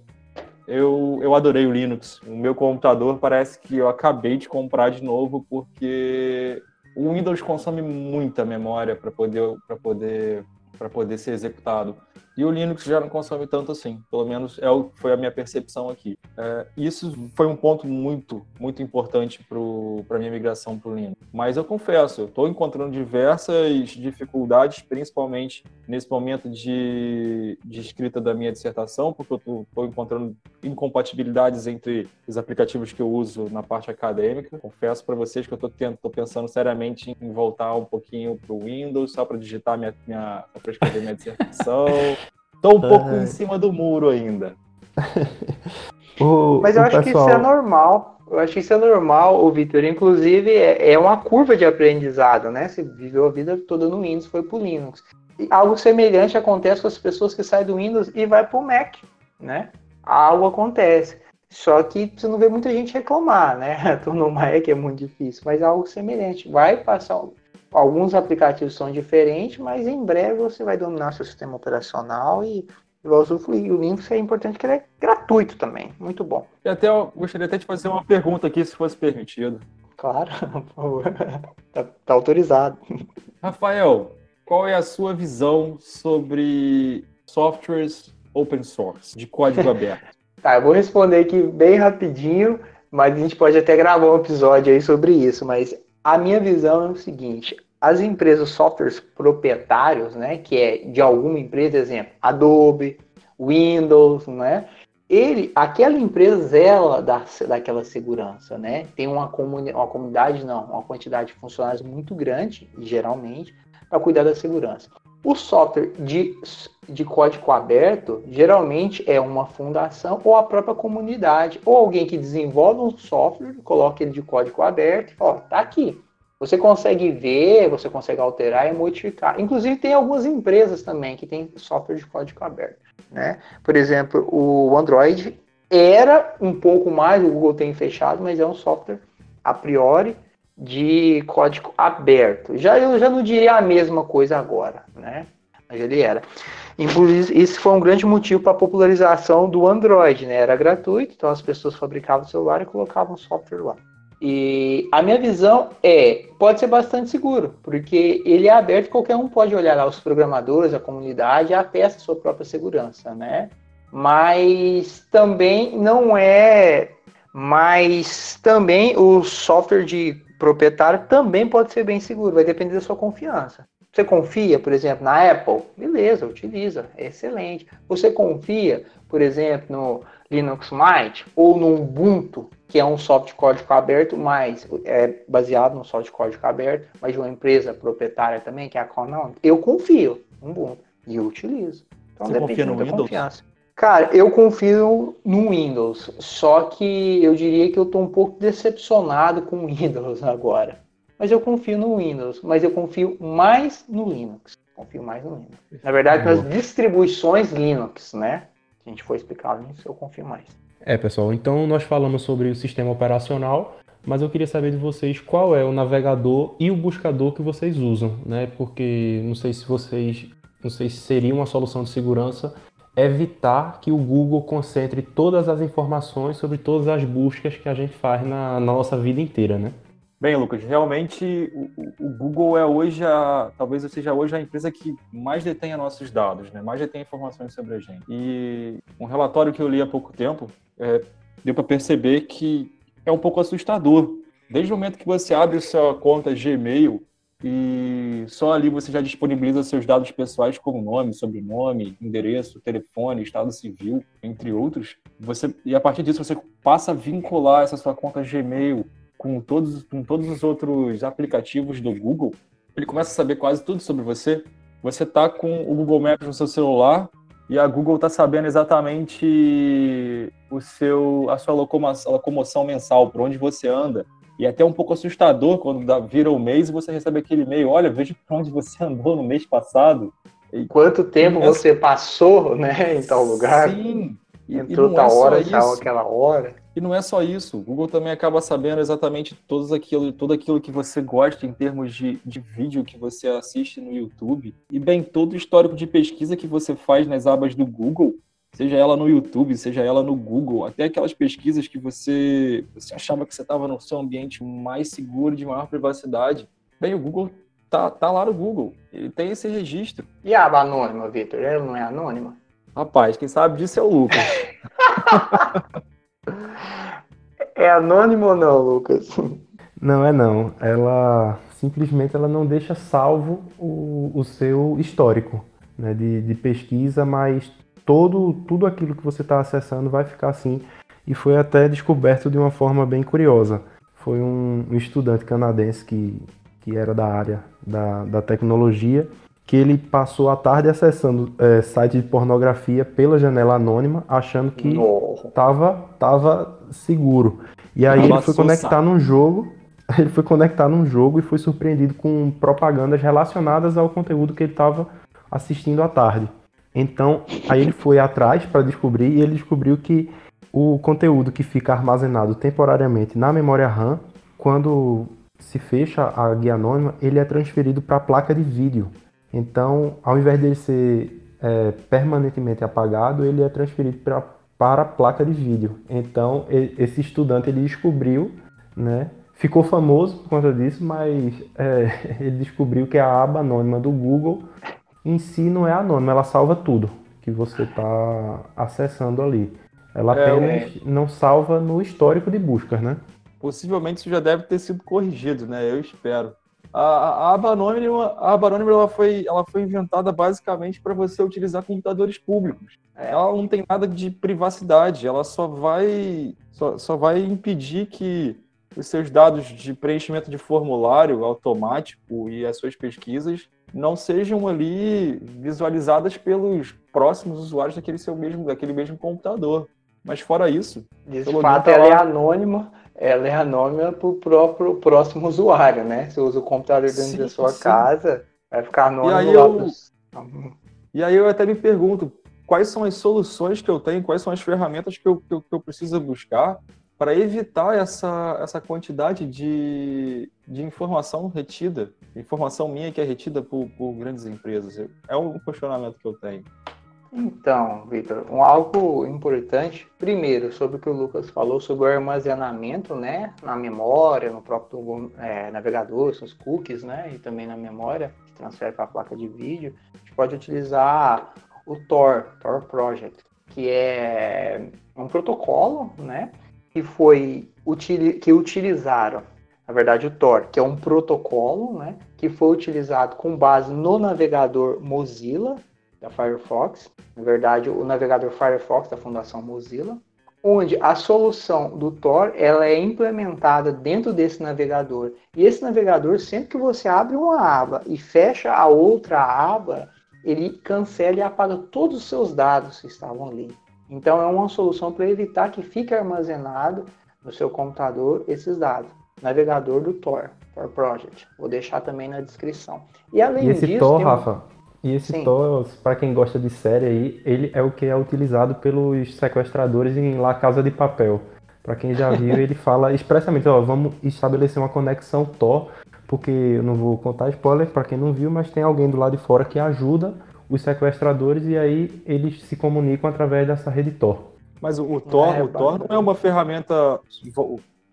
Speaker 2: eu, eu adorei o Linux. O meu computador parece que eu acabei de comprar de novo porque o Windows consome muita memória para poder, poder para poder ser executado. E o Linux já não consome tanto assim, pelo menos é o, foi a minha percepção aqui. É, isso foi um ponto muito, muito importante para a minha migração para o Linux. Mas eu confesso, eu estou encontrando diversas dificuldades, principalmente nesse momento de, de escrita da minha dissertação, porque eu estou encontrando incompatibilidades entre os aplicativos que eu uso na parte acadêmica. Confesso para vocês que eu estou pensando seriamente em voltar um pouquinho para o Windows, só para digitar minha, minha para escrever minha dissertação. Tô um pouco em cima do muro ainda.
Speaker 3: o, Mas eu acho pessoal... que isso é normal. Eu acho que isso é normal, o Vitor. Inclusive, é, é, uma curva de aprendizado, né? Você viveu a vida toda no Windows, foi pro Linux. E algo semelhante acontece com as pessoas que saem do Windows e vai pro Mac, né? Algo acontece. Só que você não vê muita gente reclamar, né? Tô no Mac é muito difícil, mas é algo semelhante. Vai passar alguns aplicativos são diferentes, mas em breve você vai dominar seu sistema operacional e vai usufruir. O Linux é importante que ele é gratuito também, muito bom.
Speaker 2: E até eu gostaria até de fazer uma pergunta aqui, se fosse permitido.
Speaker 3: Claro, por favor. tá, tá autorizado.
Speaker 2: Rafael, qual é a sua visão sobre softwares open source, de código aberto?
Speaker 3: Tá, eu vou responder aqui bem rapidinho, mas a gente pode até gravar um episódio aí sobre isso. Mas a minha visão é o seguinte: as empresas softwares proprietários, né, que é de alguma empresa, exemplo, Adobe, Windows, né, ele, aquela empresa zela da, daquela segurança, né? Tem uma, comuni uma comunidade, não, uma quantidade de funcionários muito grande, geralmente, para cuidar da segurança. O software de, de código aberto geralmente é uma fundação ou a própria comunidade, ou alguém que desenvolve um software, coloca ele de código aberto e fala: tá aqui. Você consegue ver, você consegue alterar e modificar. Inclusive, tem algumas empresas também que têm software de código aberto. Né? Por exemplo, o Android era um pouco mais, o Google tem fechado, mas é um software a priori de código aberto. Já eu já não diria a mesma coisa agora, né? Mas ele era. Inclusive, isso foi um grande motivo para a popularização do Android, né? Era gratuito, então as pessoas fabricavam o celular e colocavam software lá. E a minha visão é, pode ser bastante seguro, porque ele é aberto, qualquer um pode olhar lá os programadores, a comunidade, a sua própria segurança, né? Mas também não é, mas também o software de proprietário também pode ser bem seguro, vai depender da sua confiança. Você confia, por exemplo, na Apple? Beleza, utiliza, é excelente. Você confia, por exemplo, no Linux Mint ou no Ubuntu, que é um software código aberto, mas é baseado no software código aberto, mas de uma empresa proprietária também, que é a Canonical, eu confio no Ubuntu e eu utilizo.
Speaker 2: Então, Você confia no Windows? Confiança.
Speaker 3: Cara, eu confio no Windows, só que eu diria que eu estou um pouco decepcionado com o Windows agora. Mas eu confio no Windows, mas eu confio mais no Linux. Confio mais no Linux. Na verdade, nas distribuições Linux, né? Se a gente for explicar isso, eu confio mais.
Speaker 1: É, pessoal, então nós falamos sobre o sistema operacional, mas eu queria saber de vocês qual é o navegador e o buscador que vocês usam, né? Porque não sei se vocês, não sei se seria uma solução de segurança evitar que o Google concentre todas as informações sobre todas as buscas que a gente faz na, na nossa vida inteira, né?
Speaker 2: Bem, Lucas, realmente o, o, Google é hoje a, talvez seja hoje a empresa que mais detém nossos dados, né? Mais detém informações sobre a gente. E um relatório que eu li há pouco tempo é, deu para perceber que é um pouco assustador. Desde o momento que você abre sua conta Gmail e só ali você já disponibiliza seus dados pessoais como nome, sobrenome, endereço, telefone, estado civil, entre outros. Você e a partir disso você passa a vincular essa sua conta Gmail com todos, com todos os outros aplicativos do Google. Ele começa a saber quase tudo sobre você. Você está com o Google Maps no seu celular e a Google está sabendo exatamente o seu, a sua locomoção, locomoção mensal, por onde você anda, e é até um pouco assustador quando dá, vira o mês e você recebe aquele e-mail, olha, veja para onde você andou no mês passado.
Speaker 3: E, Quanto tempo é... você passou, né, em tal lugar?
Speaker 2: Sim.
Speaker 3: Entrou tal é hora, saiu aquela hora.
Speaker 2: E não é só isso. O Google também acaba sabendo exatamente todos aquilo, tudo aquilo que você gosta em termos de, de vídeo que você assiste no YouTube. E bem, todo o histórico de pesquisa que você faz nas abas do Google seja ela no YouTube, seja ela no Google, até aquelas pesquisas que você, você achava que você estava no seu ambiente mais seguro, de maior privacidade. Bem, o Google tá, tá lá no Google, ele tem esse registro.
Speaker 3: E a aba anônima, Vitor? Ela não é anônima?
Speaker 2: Rapaz, quem sabe disso é o Lucas.
Speaker 3: é anônimo ou não, Lucas?
Speaker 1: Não é não. Ela simplesmente ela não deixa salvo o, o seu histórico né, de, de pesquisa, mas todo, tudo aquilo que você está acessando vai ficar assim. E foi até descoberto de uma forma bem curiosa. Foi um, um estudante canadense que, que era da área da, da tecnologia, que ele passou a tarde acessando é, site de pornografia pela janela anônima, achando que estava tava seguro. E aí ele foi conectar num jogo, ele foi conectar num jogo e foi surpreendido com propagandas relacionadas ao conteúdo que ele estava assistindo à tarde. Então, aí ele foi atrás para descobrir e ele descobriu que o conteúdo que fica armazenado temporariamente na memória RAM, quando se fecha a guia anônima, ele é transferido para a placa de vídeo. Então, ao invés dele ser é, permanentemente apagado, ele é transferido pra, para a placa de vídeo. Então, ele, esse estudante ele descobriu, né, ficou famoso por conta disso, mas é, ele descobriu que a aba anônima do Google em si não é anônima, ela salva tudo que você está acessando ali. Ela é, apenas é... não salva no histórico de buscas, né?
Speaker 2: Possivelmente isso já deve ter sido corrigido, né? Eu espero. A, a aba anônima, a aba anônima ela foi, ela foi inventada basicamente para você utilizar computadores públicos. Ela não tem nada de privacidade, ela só vai, só, só vai impedir que os seus dados de preenchimento de formulário automático e as suas pesquisas não sejam ali visualizadas pelos próximos usuários daquele seu mesmo, daquele mesmo computador. Mas fora isso,
Speaker 3: de fato ela é anônima, ela é anônima para o próprio próximo usuário, né? Você usa o computador dentro sim, da sua sim. casa, vai ficar anônimo
Speaker 2: e aí eu... Pros... E aí eu até me pergunto, quais são as soluções que eu tenho, quais são as ferramentas que eu, que eu, que eu preciso buscar para evitar essa, essa quantidade de, de informação retida, informação minha que é retida por, por grandes empresas. É um questionamento que eu tenho.
Speaker 3: Então, Vitor, um, algo importante, primeiro, sobre o que o Lucas falou sobre o armazenamento, né, na memória, no próprio é, navegador, seus cookies, né, e também na memória, que transfere para a placa de vídeo, a gente pode utilizar o Tor, Tor Project, que é um protocolo, né, que foi que utilizaram, na verdade, o Tor, que é um protocolo, né, que foi utilizado com base no navegador Mozilla da Firefox. Na verdade, o navegador Firefox da Fundação Mozilla onde a solução do Tor ela é implementada dentro desse navegador. E esse navegador, sempre que você abre uma aba e fecha a outra aba, ele cancela e apaga todos os seus dados que estavam ali. Então é uma solução para evitar que fique armazenado no seu computador esses dados. Navegador do Tor, Tor Project. Vou deixar também na descrição.
Speaker 1: E além e esse disso, Tor, Rafa, e esse Sim. Tor, para quem gosta de série aí, ele é o que é utilizado pelos sequestradores em La Casa de Papel. Para quem já viu, ele fala expressamente, ó, vamos estabelecer uma conexão Tor, porque eu não vou contar spoiler para quem não viu, mas tem alguém do lado de fora que ajuda os sequestradores e aí eles se comunicam através dessa rede Tor.
Speaker 2: Mas o, o Tor, é, o Tor não é uma ferramenta.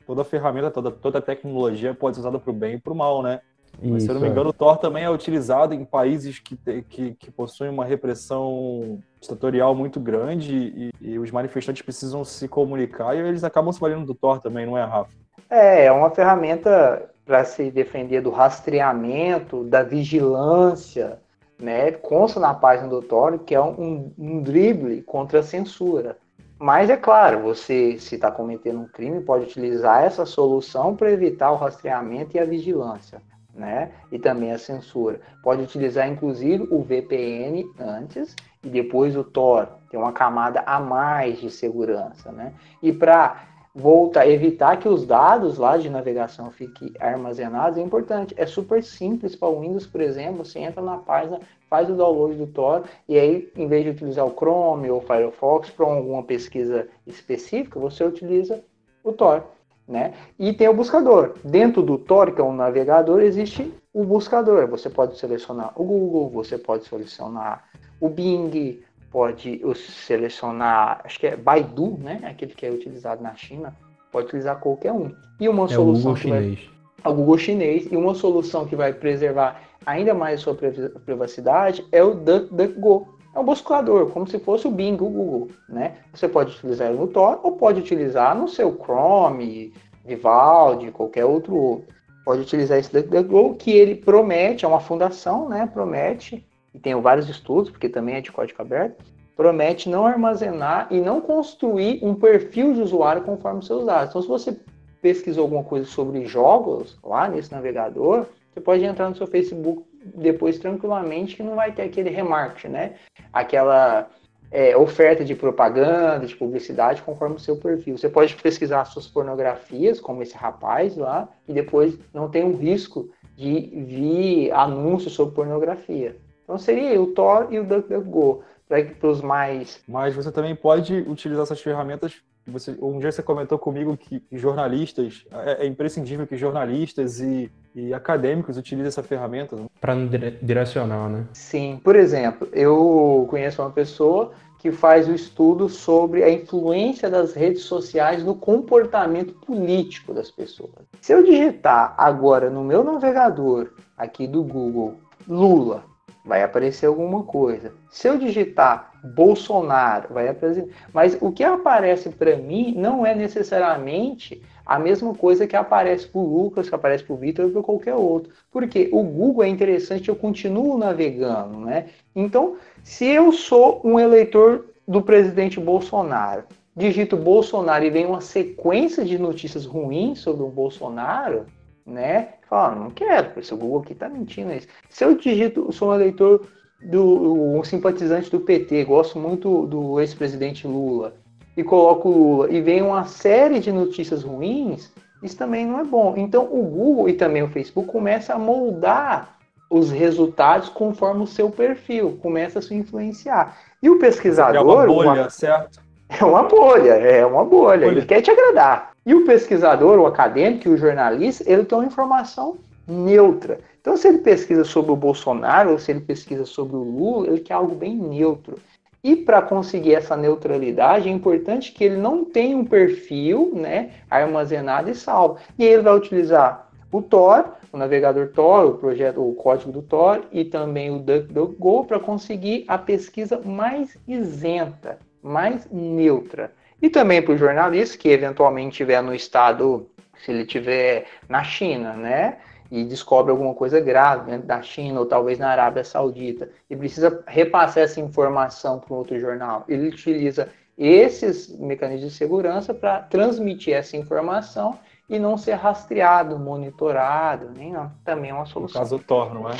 Speaker 2: Toda ferramenta, toda, toda tecnologia pode ser usada para o bem e para o mal, né? Mas, se eu não me é. engano, o Tor também é utilizado em países que, que, que possuem uma repressão ditatorial muito grande e, e, os manifestantes precisam se comunicar e eles acabam se valendo do Tor também, não é, Rafa?
Speaker 3: É, é uma ferramenta para se defender do rastreamento, da vigilância, né, consta na página do Tor que é um, um drible contra a censura. Mas é claro, você, se está cometendo um crime, pode utilizar essa solução para evitar o rastreamento e a vigilância, né? E também a censura. Pode utilizar, inclusive, o VPN antes e depois o Tor, tem uma camada a mais de segurança, né? E para voltar, evitar que os dados lá de navegação fiquem armazenados é importante. É super simples para o Windows, por exemplo, você entra na página, faz o download do Tor e aí, em vez de utilizar o Chrome ou o Firefox para alguma pesquisa específica, você utiliza o Tor. Né? E tem o buscador. Dentro do Tor, que é um navegador, existe o buscador. Você pode selecionar o Google, você pode selecionar o Bing, pode selecionar, acho que é Baidu, né? Aquele que é utilizado na China, pode utilizar qualquer um. E uma é solução
Speaker 1: o Google chinês.
Speaker 3: Vai, o Google chinês e uma solução que vai preservar ainda mais a sua privacidade é o DuckDuckGo. É um buscador, como se fosse o Bing, o Google, né? Você pode utilizar no Tor ou pode utilizar no seu Chrome, Vivaldi, qualquer outro. Pode utilizar esse DuckDuckGo que ele promete, é uma fundação, né? Promete e tenho vários estudos, porque também é de código aberto, promete não armazenar e não construir um perfil de usuário conforme seus dados. Então, se você pesquisou alguma coisa sobre jogos lá nesse navegador, você pode entrar no seu Facebook depois tranquilamente que não vai ter aquele remarketing, né? Aquela é, oferta de propaganda, de publicidade conforme o seu perfil. Você pode pesquisar suas pornografias, como esse rapaz lá, e depois não tem um risco de vir anúncios sobre pornografia. Então seria o Tor e o DuckDuckGo para os mais.
Speaker 2: Mas você também pode utilizar essas ferramentas. Você, um dia você comentou comigo que jornalistas, é, é imprescindível que jornalistas e, e acadêmicos utilizem essa ferramenta. Né?
Speaker 1: Para direcionar, né?
Speaker 3: Sim. Por exemplo, eu conheço uma pessoa que faz o estudo sobre a influência das redes sociais no comportamento político das pessoas. Se eu digitar agora no meu navegador aqui do Google Lula, vai aparecer alguma coisa. Se eu digitar Bolsonaro, vai aparecer. Mas o que aparece para mim não é necessariamente a mesma coisa que aparece para o Lucas, que aparece para o Vitor ou para qualquer outro. Porque o Google é interessante, eu continuo navegando, né? Então, se eu sou um eleitor do presidente Bolsonaro, digito Bolsonaro e vem uma sequência de notícias ruins sobre o Bolsonaro, né? Fala, não quero, esse Google aqui tá mentindo isso. Se eu digito, sou um eleitor do um simpatizante do PT, gosto muito do ex-presidente Lula e coloco Lula e vem uma série de notícias ruins, isso também não é bom. Então o Google e também o Facebook começa a moldar os resultados conforme o seu perfil, começa a se influenciar. E o pesquisador. É
Speaker 2: uma bolha, uma... certo?
Speaker 3: É uma bolha, é uma bolha. bolha. Ele quer te agradar. E o pesquisador, o acadêmico e o jornalista, ele tem uma informação neutra. Então, se ele pesquisa sobre o Bolsonaro ou se ele pesquisa sobre o Lula, ele quer algo bem neutro. E para conseguir essa neutralidade, é importante que ele não tenha um perfil né, armazenado e salvo. E ele vai utilizar o Tor, o navegador Tor, o projeto, o código do Tor e também o DuckDuckGo para conseguir a pesquisa mais isenta, mais neutra. E também para o jornalista que eventualmente estiver no estado, se ele estiver na China, né? E descobre alguma coisa grave dentro da China ou talvez na Arábia Saudita e precisa repassar essa informação para outro jornal. Ele utiliza esses mecanismos de segurança para transmitir essa informação e não ser rastreado, monitorado, nem não. Também é uma solução.
Speaker 2: No caso do Tor, não é?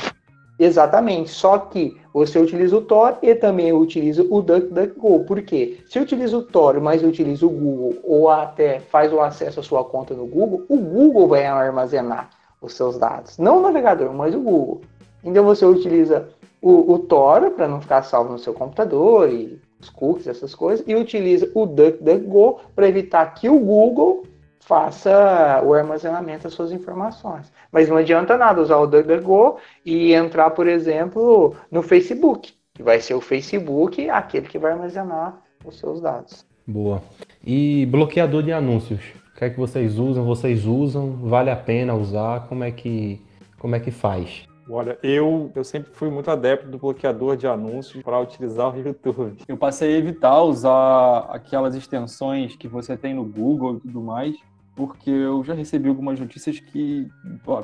Speaker 3: Exatamente, só que você utiliza o Tor e também utiliza o DuckDuckGo. Por quê? Se utiliza o Tor, mas utiliza o Google ou até faz o acesso à sua conta no Google, o Google vai armazenar os seus dados. Não o navegador, mas o Google. Então você utiliza o, o Tor para não ficar salvo no seu computador e os cookies, essas coisas, e utiliza o DuckDuckGo para evitar que o Google faça o armazenamento das suas informações. Mas não adianta nada usar o DuckDuckGo e entrar, por exemplo, no Facebook, que vai ser o Facebook aquele que vai armazenar os seus dados.
Speaker 1: Boa. E bloqueador de anúncios? O que é que vocês usam? Vocês usam? Vale a pena usar? Como é que, como é que faz?
Speaker 2: Olha, eu, eu sempre fui muito adepto do bloqueador de anúncios para utilizar o YouTube. Eu passei a evitar usar aquelas extensões que você tem no Google e tudo mais, porque eu já recebi algumas notícias que,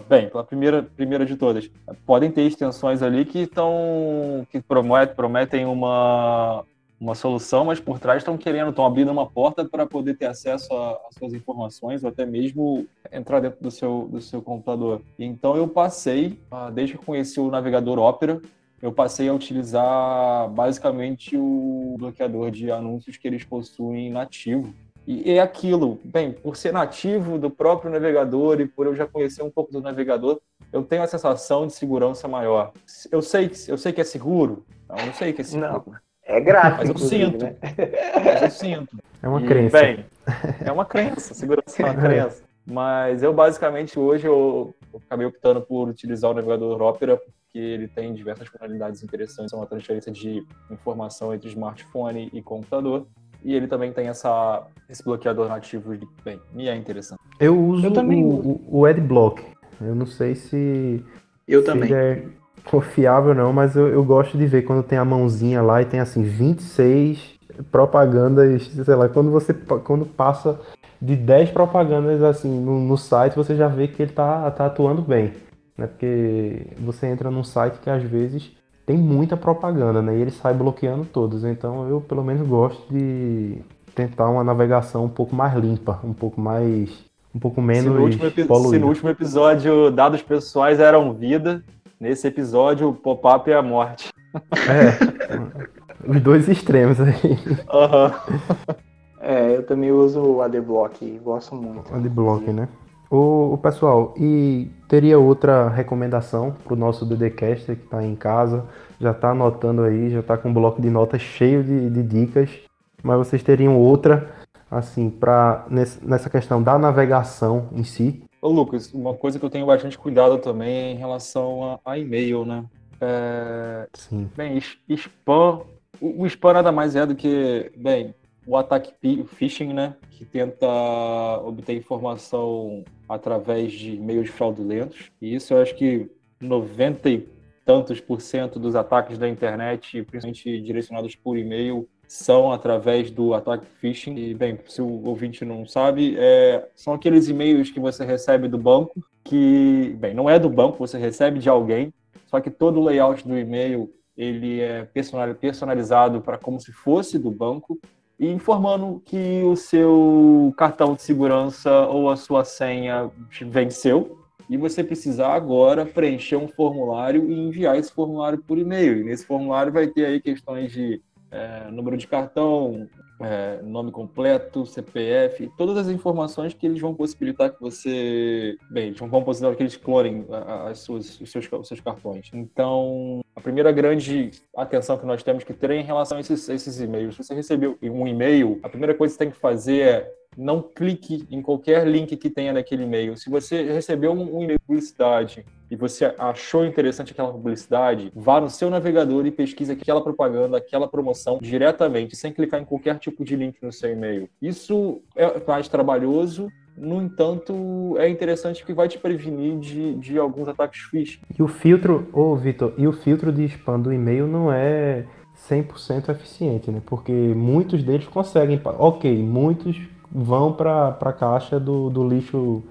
Speaker 2: bem, pela primeira, primeira de todas, podem ter extensões ali que estão que prometem, prometem uma uma solução, mas por trás estão querendo, estão abrindo uma porta para poder ter acesso às suas informações ou até mesmo entrar dentro do seu, do seu computador. Então eu passei, ah, desde que conheci o navegador Opera, eu passei a utilizar basicamente o bloqueador de anúncios que eles possuem nativo. E é aquilo, bem, por ser nativo do próprio navegador e por eu já conhecer um pouco do navegador, eu tenho a sensação de segurança maior. Eu sei, eu sei que é seguro, não, eu sei que é seguro.
Speaker 3: Não. É grátis.
Speaker 2: Mas eu sinto. Né? Mas eu sinto.
Speaker 1: É uma e, crença.
Speaker 2: Bem, é uma crença, segurança é uma crença. Mas eu basicamente hoje eu, eu acabei optando por utilizar o navegador Opera porque ele tem diversas funcionalidades interessantes, é uma transferência de informação entre smartphone e computador. E ele também tem essa, esse bloqueador nativo de bem, me é interessante.
Speaker 1: Eu uso eu também... o, o Adblock. Eu não sei se.
Speaker 3: Eu se também.
Speaker 1: É confiável, não, mas eu, eu gosto de ver quando tem a mãozinha lá e tem assim 26 propagandas, sei lá, quando você quando passa de 10 propagandas assim no, no site, você já vê que ele tá, tá atuando bem. Né? Porque você entra num site que às vezes tem muita propaganda, né? E ele sai bloqueando todos. Então eu pelo menos gosto de tentar uma navegação um pouco mais limpa, um pouco mais. um pouco menos. Se no último,
Speaker 2: se no último episódio dados pessoais eram vida, nesse episódio o pop-up é a morte.
Speaker 1: É. Os dois extremos aí.
Speaker 2: Uhum.
Speaker 3: É, eu também uso o Adblock, gosto muito.
Speaker 1: Adblock, né? O, o, pessoal, e teria outra recomendação para o nosso DDcaster que está em casa, já está anotando aí, já está com um bloco de notas cheio de, de dicas, mas vocês teriam outra, assim, para nessa questão da navegação em si?
Speaker 2: Ô Lucas, uma coisa que eu tenho bastante cuidado também é em relação a, a e-mail, né? É...
Speaker 1: Sim.
Speaker 2: Bem, spam, o, o spam nada mais é do que, bem, o ataque phishing, né, que tenta obter informação através de meios fraudulentos. E isso eu acho que 90 e tantos por cento dos ataques da internet, principalmente direcionados por e-mail, são através do ataque phishing. E, bem, se o ouvinte não sabe, é, são aqueles e-mails que você recebe do banco, que, bem, não é do banco, você recebe de alguém, só que todo o layout do e-mail ele é personalizado para como se fosse do banco e informando que o seu cartão de segurança ou a sua senha venceu e você precisar agora preencher um formulário e enviar esse formulário por e-mail. E nesse formulário vai ter aí questões de é, número de cartão, é, nome completo, CPF, todas as informações que eles vão possibilitar que você. Bem, eles vão possibilitar que eles clonem as suas, os, seus, os seus cartões. Então, a primeira grande atenção que nós temos que ter é em relação a esses, esses e-mails. Se você recebeu um e-mail, a primeira coisa que você tem que fazer é não clique em qualquer link que tenha naquele e-mail. Se você recebeu um, e-mail de publicidade e você achou interessante aquela publicidade, vá no seu navegador e pesquise aquela propaganda, aquela promoção diretamente, sem clicar em qualquer tipo de link no seu e-mail. Isso é mais trabalhoso, no entanto, é interessante porque vai te prevenir de, de alguns ataques phishing.
Speaker 1: E o filtro, ô Vitor, e o filtro de spam do e-mail não é 100% eficiente, né? Porque muitos deles conseguem, ok, muitos vão para a caixa do, do lixo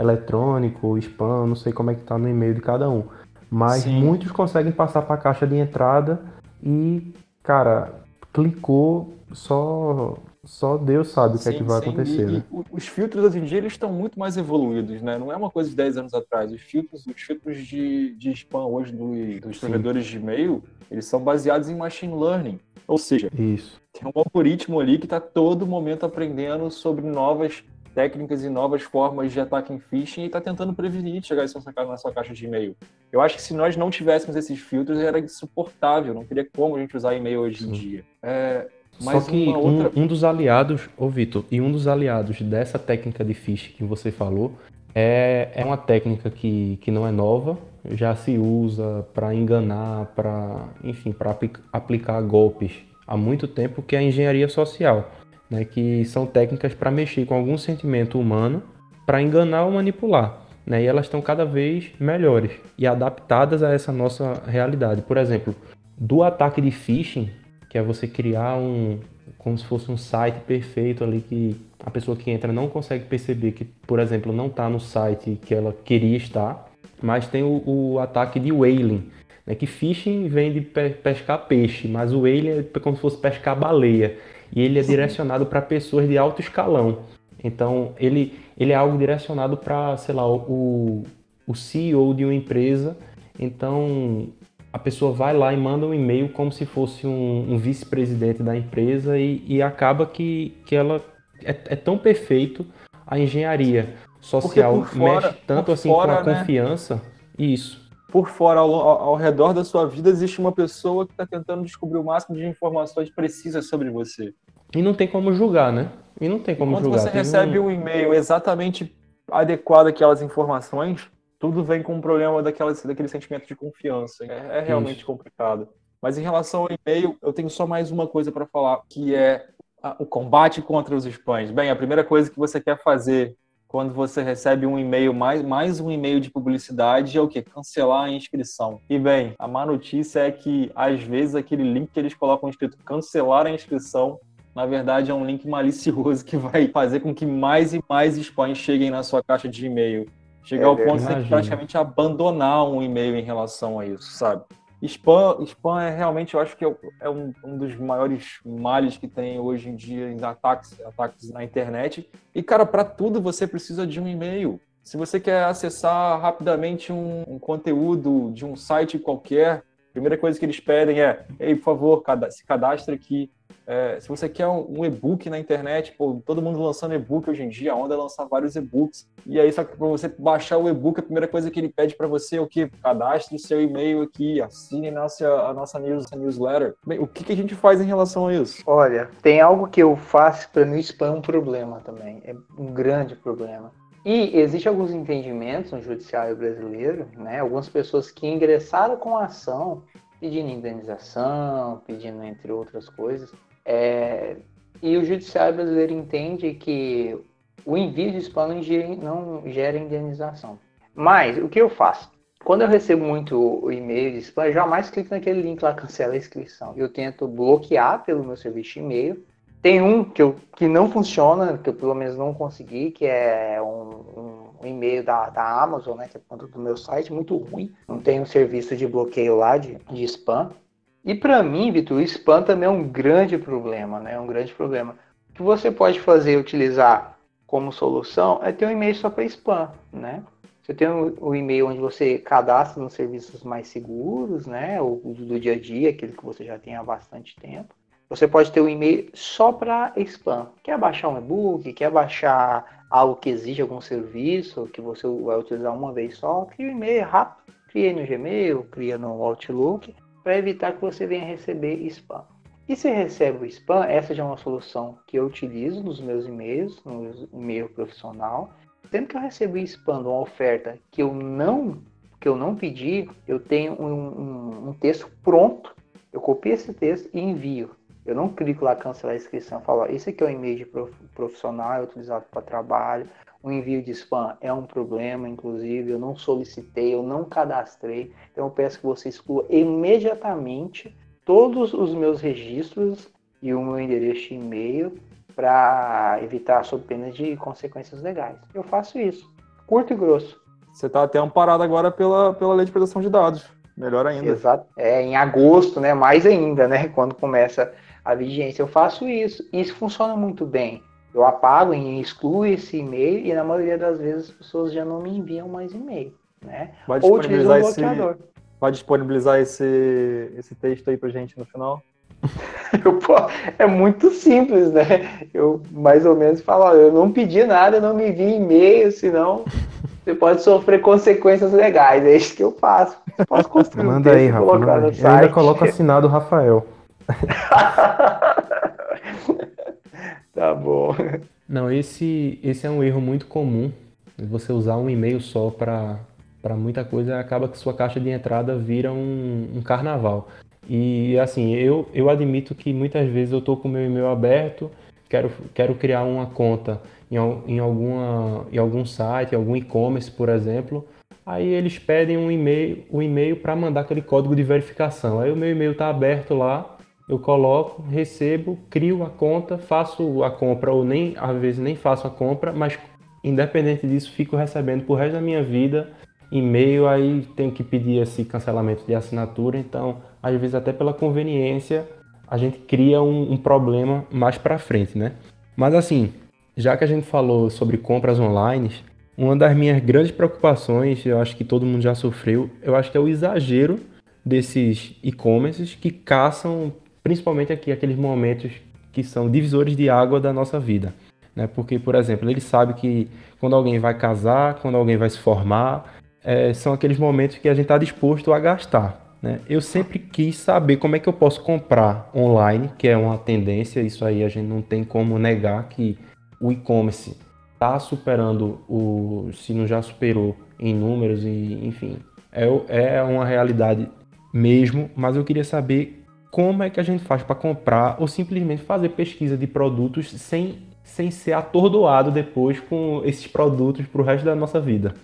Speaker 1: eletrônico, spam, não sei como é que tá no e-mail de cada um. Mas Sim. muitos conseguem passar para a caixa de entrada e, cara, clicou, só só Deus sabe o que sim, é que vai sim. acontecer. E,
Speaker 2: né? e, os filtros hoje em dia eles estão muito mais evoluídos, né? Não é uma coisa de 10 anos atrás. Os filtros, os filtros de, de spam hoje do, dos servidores de e-mail, eles são baseados em machine learning. Ou seja,
Speaker 1: Isso.
Speaker 2: tem um algoritmo ali que está todo momento aprendendo sobre novas técnicas e novas formas de ataque em phishing e está tentando prevenir chegar isso na sua caixa de e-mail. Eu acho que se nós não tivéssemos esses filtros, era insuportável. Não teria como a gente usar e-mail hoje em dia. É,
Speaker 1: mas Só que outra... um, um, dos aliados, ô Vitor, e um dos aliados dessa técnica de phishing que você falou é, é uma técnica que, que não é nova, já se usa para enganar, para enfim, para aplicar golpes há muito tempo, que é a engenharia social né, que são técnicas para mexer com algum sentimento humano para enganar ou manipular. Né, e elas estão cada vez melhores e adaptadas a essa nossa realidade. Por exemplo, do ataque de phishing, que é você criar um como se fosse um site perfeito ali que a pessoa que entra não consegue perceber que, por exemplo, não está no site que ela queria estar, mas tem o, o ataque de whaling, né, que phishing vem de pe pescar peixe, mas o whaling é como se fosse pescar baleia e ele é direcionado para pessoas de alto escalão. Então, ele, ele é algo direcionado para, sei lá, o, o CEO de uma empresa. Então, a pessoa vai lá e manda um e-mail como se fosse um, um vice-presidente da empresa e, e, acaba que, que ela é, é, tão perfeito a engenharia social fora, mexe tanto assim fora, com a né? confiança. Isso
Speaker 2: por fora, ao, ao, redor da sua vida, existe uma pessoa que está tentando descobrir o máximo de informações precisas sobre você.
Speaker 1: E não tem como julgar, né? E não tem como
Speaker 2: Quando
Speaker 1: julgar.
Speaker 2: Quando você recebe um... um e-mail exatamente adequado àquelas informações, tudo vem com um problema daquelas, daquele sentimento de confiança. É, é realmente Isso. complicado. Mas em relação ao e-mail, eu tenho só mais uma coisa para falar, que é o combate contra os spams. Bem, a primeira coisa que você quer fazer quando você recebe um e-mail, mais, mais um e-mail de publicidade, é o que? Cancelar a inscrição. E bem, a má notícia é que, às vezes, aquele link que eles colocam escrito cancelar a inscrição, na verdade é um link malicioso que vai fazer com que mais e mais spams cheguem na sua caixa de e-mail. Chegar é, ao ponto de você praticamente abandonar um e-mail em relação a isso, sabe? Spam, spam é realmente, eu acho que é, é um, um, dos maiores males que tem hoje em dia em ataques, ataques na internet. E, cara, para tudo você precisa de um e-mail. Se você quer acessar rapidamente um, um, conteúdo de um site qualquer, a primeira coisa que eles pedem é: ei, por favor, se cadastre aqui é, se você quer um, um e-book na internet, pô, todo mundo lançando e-book hoje em dia, a onda é lançar vários e-books. E aí, só que para você baixar o e-book, a primeira coisa que ele pede para você é o que? Cadastre seu e-mail aqui, assine nossa, a nossa news, a newsletter. Bem, o que, que, a gente faz em relação a isso?
Speaker 3: Olha, tem algo que eu faço para não spam um problema também. É um grande problema. E existe alguns entendimentos no judiciário brasileiro, né? Algumas pessoas que ingressaram com a ação pedindo indenização, pedindo entre outras coisas, é, e o judiciário brasileiro entende que o envio de spam não gera indenização. Mas o que eu faço? Quando eu recebo muito e-mail de spam, eu jamais clico naquele link lá, cancela a inscrição. Eu tento bloquear pelo meu serviço de e-mail. Tem um que, eu, que não funciona, que eu pelo menos não consegui, que é um, um, e-mail da, da Amazon, né, que é do meu site, muito ruim. Não tem um serviço de bloqueio lá de, de spam. E para mim, Vitor, o spam também é um grande problema, né? É um grande problema. O que você pode fazer, utilizar como solução, é ter um e-mail só para spam, né? Você tem o um, e-mail onde você cadastra nos serviços mais seguros, né? O do dia a dia, aquele que você já tem há bastante tempo. Você pode ter um e-mail só para spam. Quer baixar um e-book, quer baixar algo que exige algum serviço, que você vai utilizar uma vez só, cria um e-mail rápido. Cria no Gmail, cria no Outlook para evitar que você venha receber spam. E se recebe o spam, essa já é uma solução que eu utilizo nos meus e-mails, no e-mail profissional. Sempre que eu recebo spam de uma oferta que eu não que eu não pedi, eu tenho um, um, um texto pronto. Eu copio esse texto e envio. Eu não clico lá cancelar a inscrição, falo, esse aqui é o e-mail de profissional, é utilizado para trabalho, o envio de spam é um problema, inclusive, eu não solicitei, eu não cadastrei, então eu peço que você exclua imediatamente todos os meus registros e o meu endereço de e-mail para evitar sob pena de consequências legais. Eu faço isso, curto e grosso.
Speaker 2: Você está até amparado agora pela, pela lei de proteção de dados, melhor ainda.
Speaker 3: Exato. É, em agosto, né? Mais ainda, né? Quando começa a vigência. Eu faço isso. E isso funciona muito bem. Eu apago e excluo esse e-mail e na maioria das vezes as pessoas já não me enviam mais e-mail. Né?
Speaker 2: Vai Ou utilizam bloqueador. Esse, vai disponibilizar esse, esse texto aí pra gente no final?
Speaker 3: Eu, pô, é muito simples, né? Eu mais ou menos falo, ó, eu não pedi nada, não me envie e-mail, senão você pode sofrer consequências legais. É isso que eu faço. Posso
Speaker 1: construir Manda um aí, Rafa. Manda aí. Eu ainda coloco assinado Rafael.
Speaker 3: tá bom.
Speaker 1: Não, esse, esse é um erro muito comum. Você usar um e-mail só para muita coisa acaba que sua caixa de entrada vira um, um carnaval. E assim, eu, eu admito que muitas vezes eu estou com o meu e-mail aberto, quero, quero criar uma conta em, em, alguma, em algum site, algum e-commerce, por exemplo. Aí eles pedem um e-mail, um e-mail para mandar aquele código de verificação. Aí o meu e-mail está aberto lá, eu coloco, recebo, crio a conta, faço a compra ou nem às vezes nem faço a compra, mas independente disso fico recebendo por resto da minha vida e-mail, aí tenho que pedir esse cancelamento de assinatura, então às vezes até pela conveniência a gente cria um, um problema mais para frente, né? Mas assim, já que a gente falou sobre compras online, uma das minhas grandes preocupações, eu acho que todo mundo já sofreu, eu acho que é o exagero desses e-commerces que caçam principalmente aqui aqueles momentos que são divisores de água da nossa vida. Né? Porque, por exemplo, ele sabe que quando alguém vai casar, quando alguém vai se formar, é, são aqueles momentos que a gente está disposto a gastar. Né? Eu sempre quis saber como é que eu posso comprar online, que é uma tendência, isso aí a gente não tem como negar que o e-commerce está superando o, se não já superou em números e enfim, é, é uma realidade mesmo, mas eu queria saber como é que a gente faz para comprar ou simplesmente fazer pesquisa de produtos sem, sem ser atordoado depois com esses produtos para o resto da nossa vida.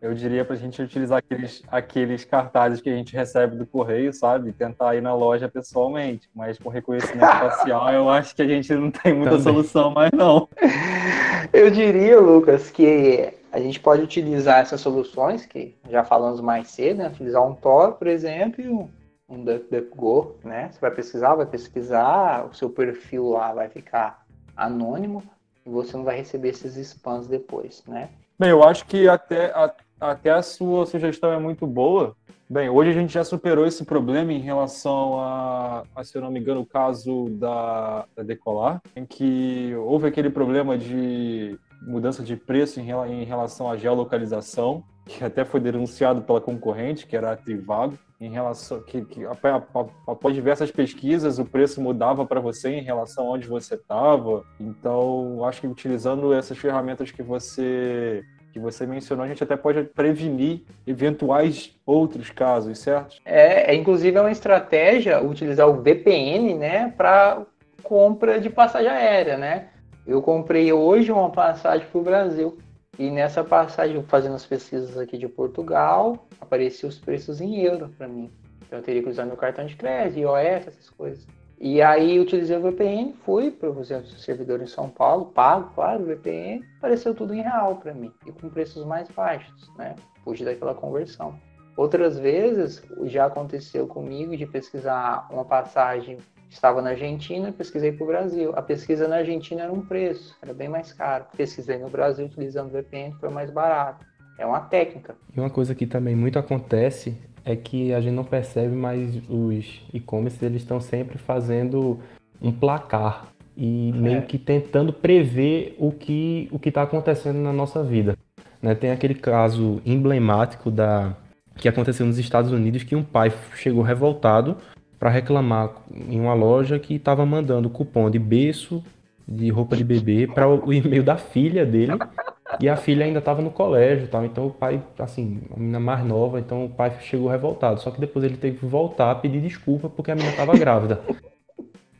Speaker 2: Eu diria para a gente utilizar aqueles, aqueles cartazes que a gente recebe do correio, sabe? Tentar ir na loja pessoalmente. Mas com reconhecimento facial, eu acho que a gente não tem muita Também. solução mais, não.
Speaker 3: Eu diria, Lucas, que a gente pode utilizar essas soluções, que já falamos mais cedo, né? Utilizar um Tor, por exemplo, e um, um DuckDuckGo, né? Você vai pesquisar, vai pesquisar, o seu perfil lá vai ficar anônimo e você não vai receber esses spams depois, né?
Speaker 2: Bem, eu acho que até, até a sua sugestão é muito boa. Bem, hoje a gente já superou esse problema em relação a, a se eu não me engano, o caso da, da Decolar, em que houve aquele problema de mudança de preço em, em relação à geolocalização, que até foi denunciado pela concorrente, que era a Trivago, em relação que, que após diversas pesquisas o preço mudava para você em relação a onde você estava. Então, acho que utilizando essas ferramentas que você que você mencionou, a gente até pode prevenir eventuais outros casos, certo?
Speaker 3: É, é inclusive é uma estratégia utilizar o VPN, né, para compra de passagem aérea, né? Eu comprei hoje uma passagem para o Brasil e nessa passagem, fazendo as pesquisas aqui de Portugal, apareciam os preços em euro para mim. Então eu teria que usar meu cartão de crédito, IOF, essas coisas. E aí utilizei o VPN, fui para o servidor em São Paulo, pago, claro, o VPN, apareceu tudo em real para mim e com preços mais baixos, né? Fugi daquela conversão. Outras vezes já aconteceu comigo de pesquisar uma passagem estava na Argentina, pesquisei para o Brasil. A pesquisa na Argentina era um preço, era bem mais caro. Pesquisei no Brasil utilizando VPN, foi mais barato. É uma técnica.
Speaker 1: E uma coisa que também muito acontece é que a gente não percebe, mas os e-commerce eles estão sempre fazendo um placar e meio é. que tentando prever o que o que está acontecendo na nossa vida. Né? Tem aquele caso emblemático da que aconteceu nos Estados Unidos que um pai chegou revoltado para reclamar em uma loja que estava mandando cupom de berço de roupa de bebê para o e-mail da filha dele e a filha ainda estava no colégio, tal. Então o pai, assim, a menina mais nova, então o pai chegou revoltado. Só que depois ele teve que voltar, pedir desculpa porque a menina estava grávida.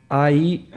Speaker 1: Aí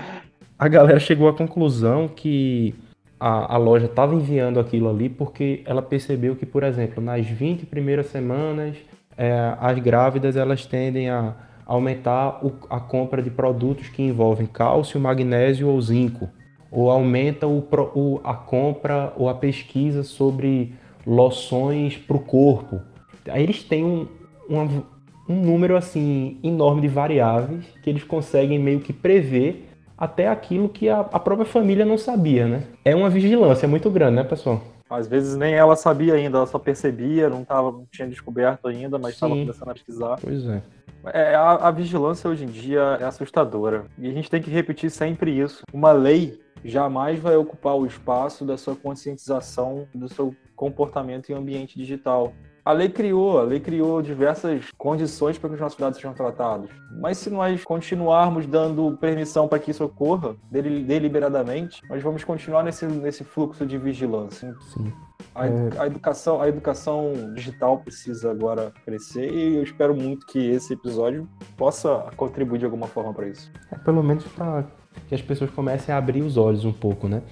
Speaker 1: a galera chegou à conclusão que a, a loja estava enviando aquilo ali porque ela percebeu que, por exemplo, nas 20 primeiras semanas, é, as grávidas elas tendem a aumentar o, a compra de produtos que envolvem cálcio, magnésio ou zinco ou aumenta o, o, a compra ou a pesquisa sobre loções para o corpo. Aí eles têm um, um, um número assim enorme de variáveis que eles conseguem meio que prever até aquilo que a, a própria família não sabia, né? É uma vigilância muito grande, né, pessoal?
Speaker 2: Às vezes nem ela sabia ainda, ela só percebia, não, tava, não tinha descoberto ainda, mas estava começando a pesquisar.
Speaker 1: Pois é.
Speaker 2: É a, a, vigilância hoje em dia é assustadora. E a gente tem que repetir sempre isso. Uma lei jamais vai ocupar o espaço da sua conscientização do seu comportamento em ambiente digital. A lei criou, a lei criou diversas condições para que os nossos dados sejam tratados. Mas se nós continuarmos dando permissão para que isso ocorra deliberadamente, nós vamos continuar nesse, nesse fluxo de vigilância.
Speaker 1: Sim.
Speaker 2: A, é. a, educação, a educação digital precisa agora crescer e eu espero muito que esse episódio possa contribuir de alguma forma para isso.
Speaker 1: É, pelo menos para que as pessoas comecem a abrir os olhos um pouco, né?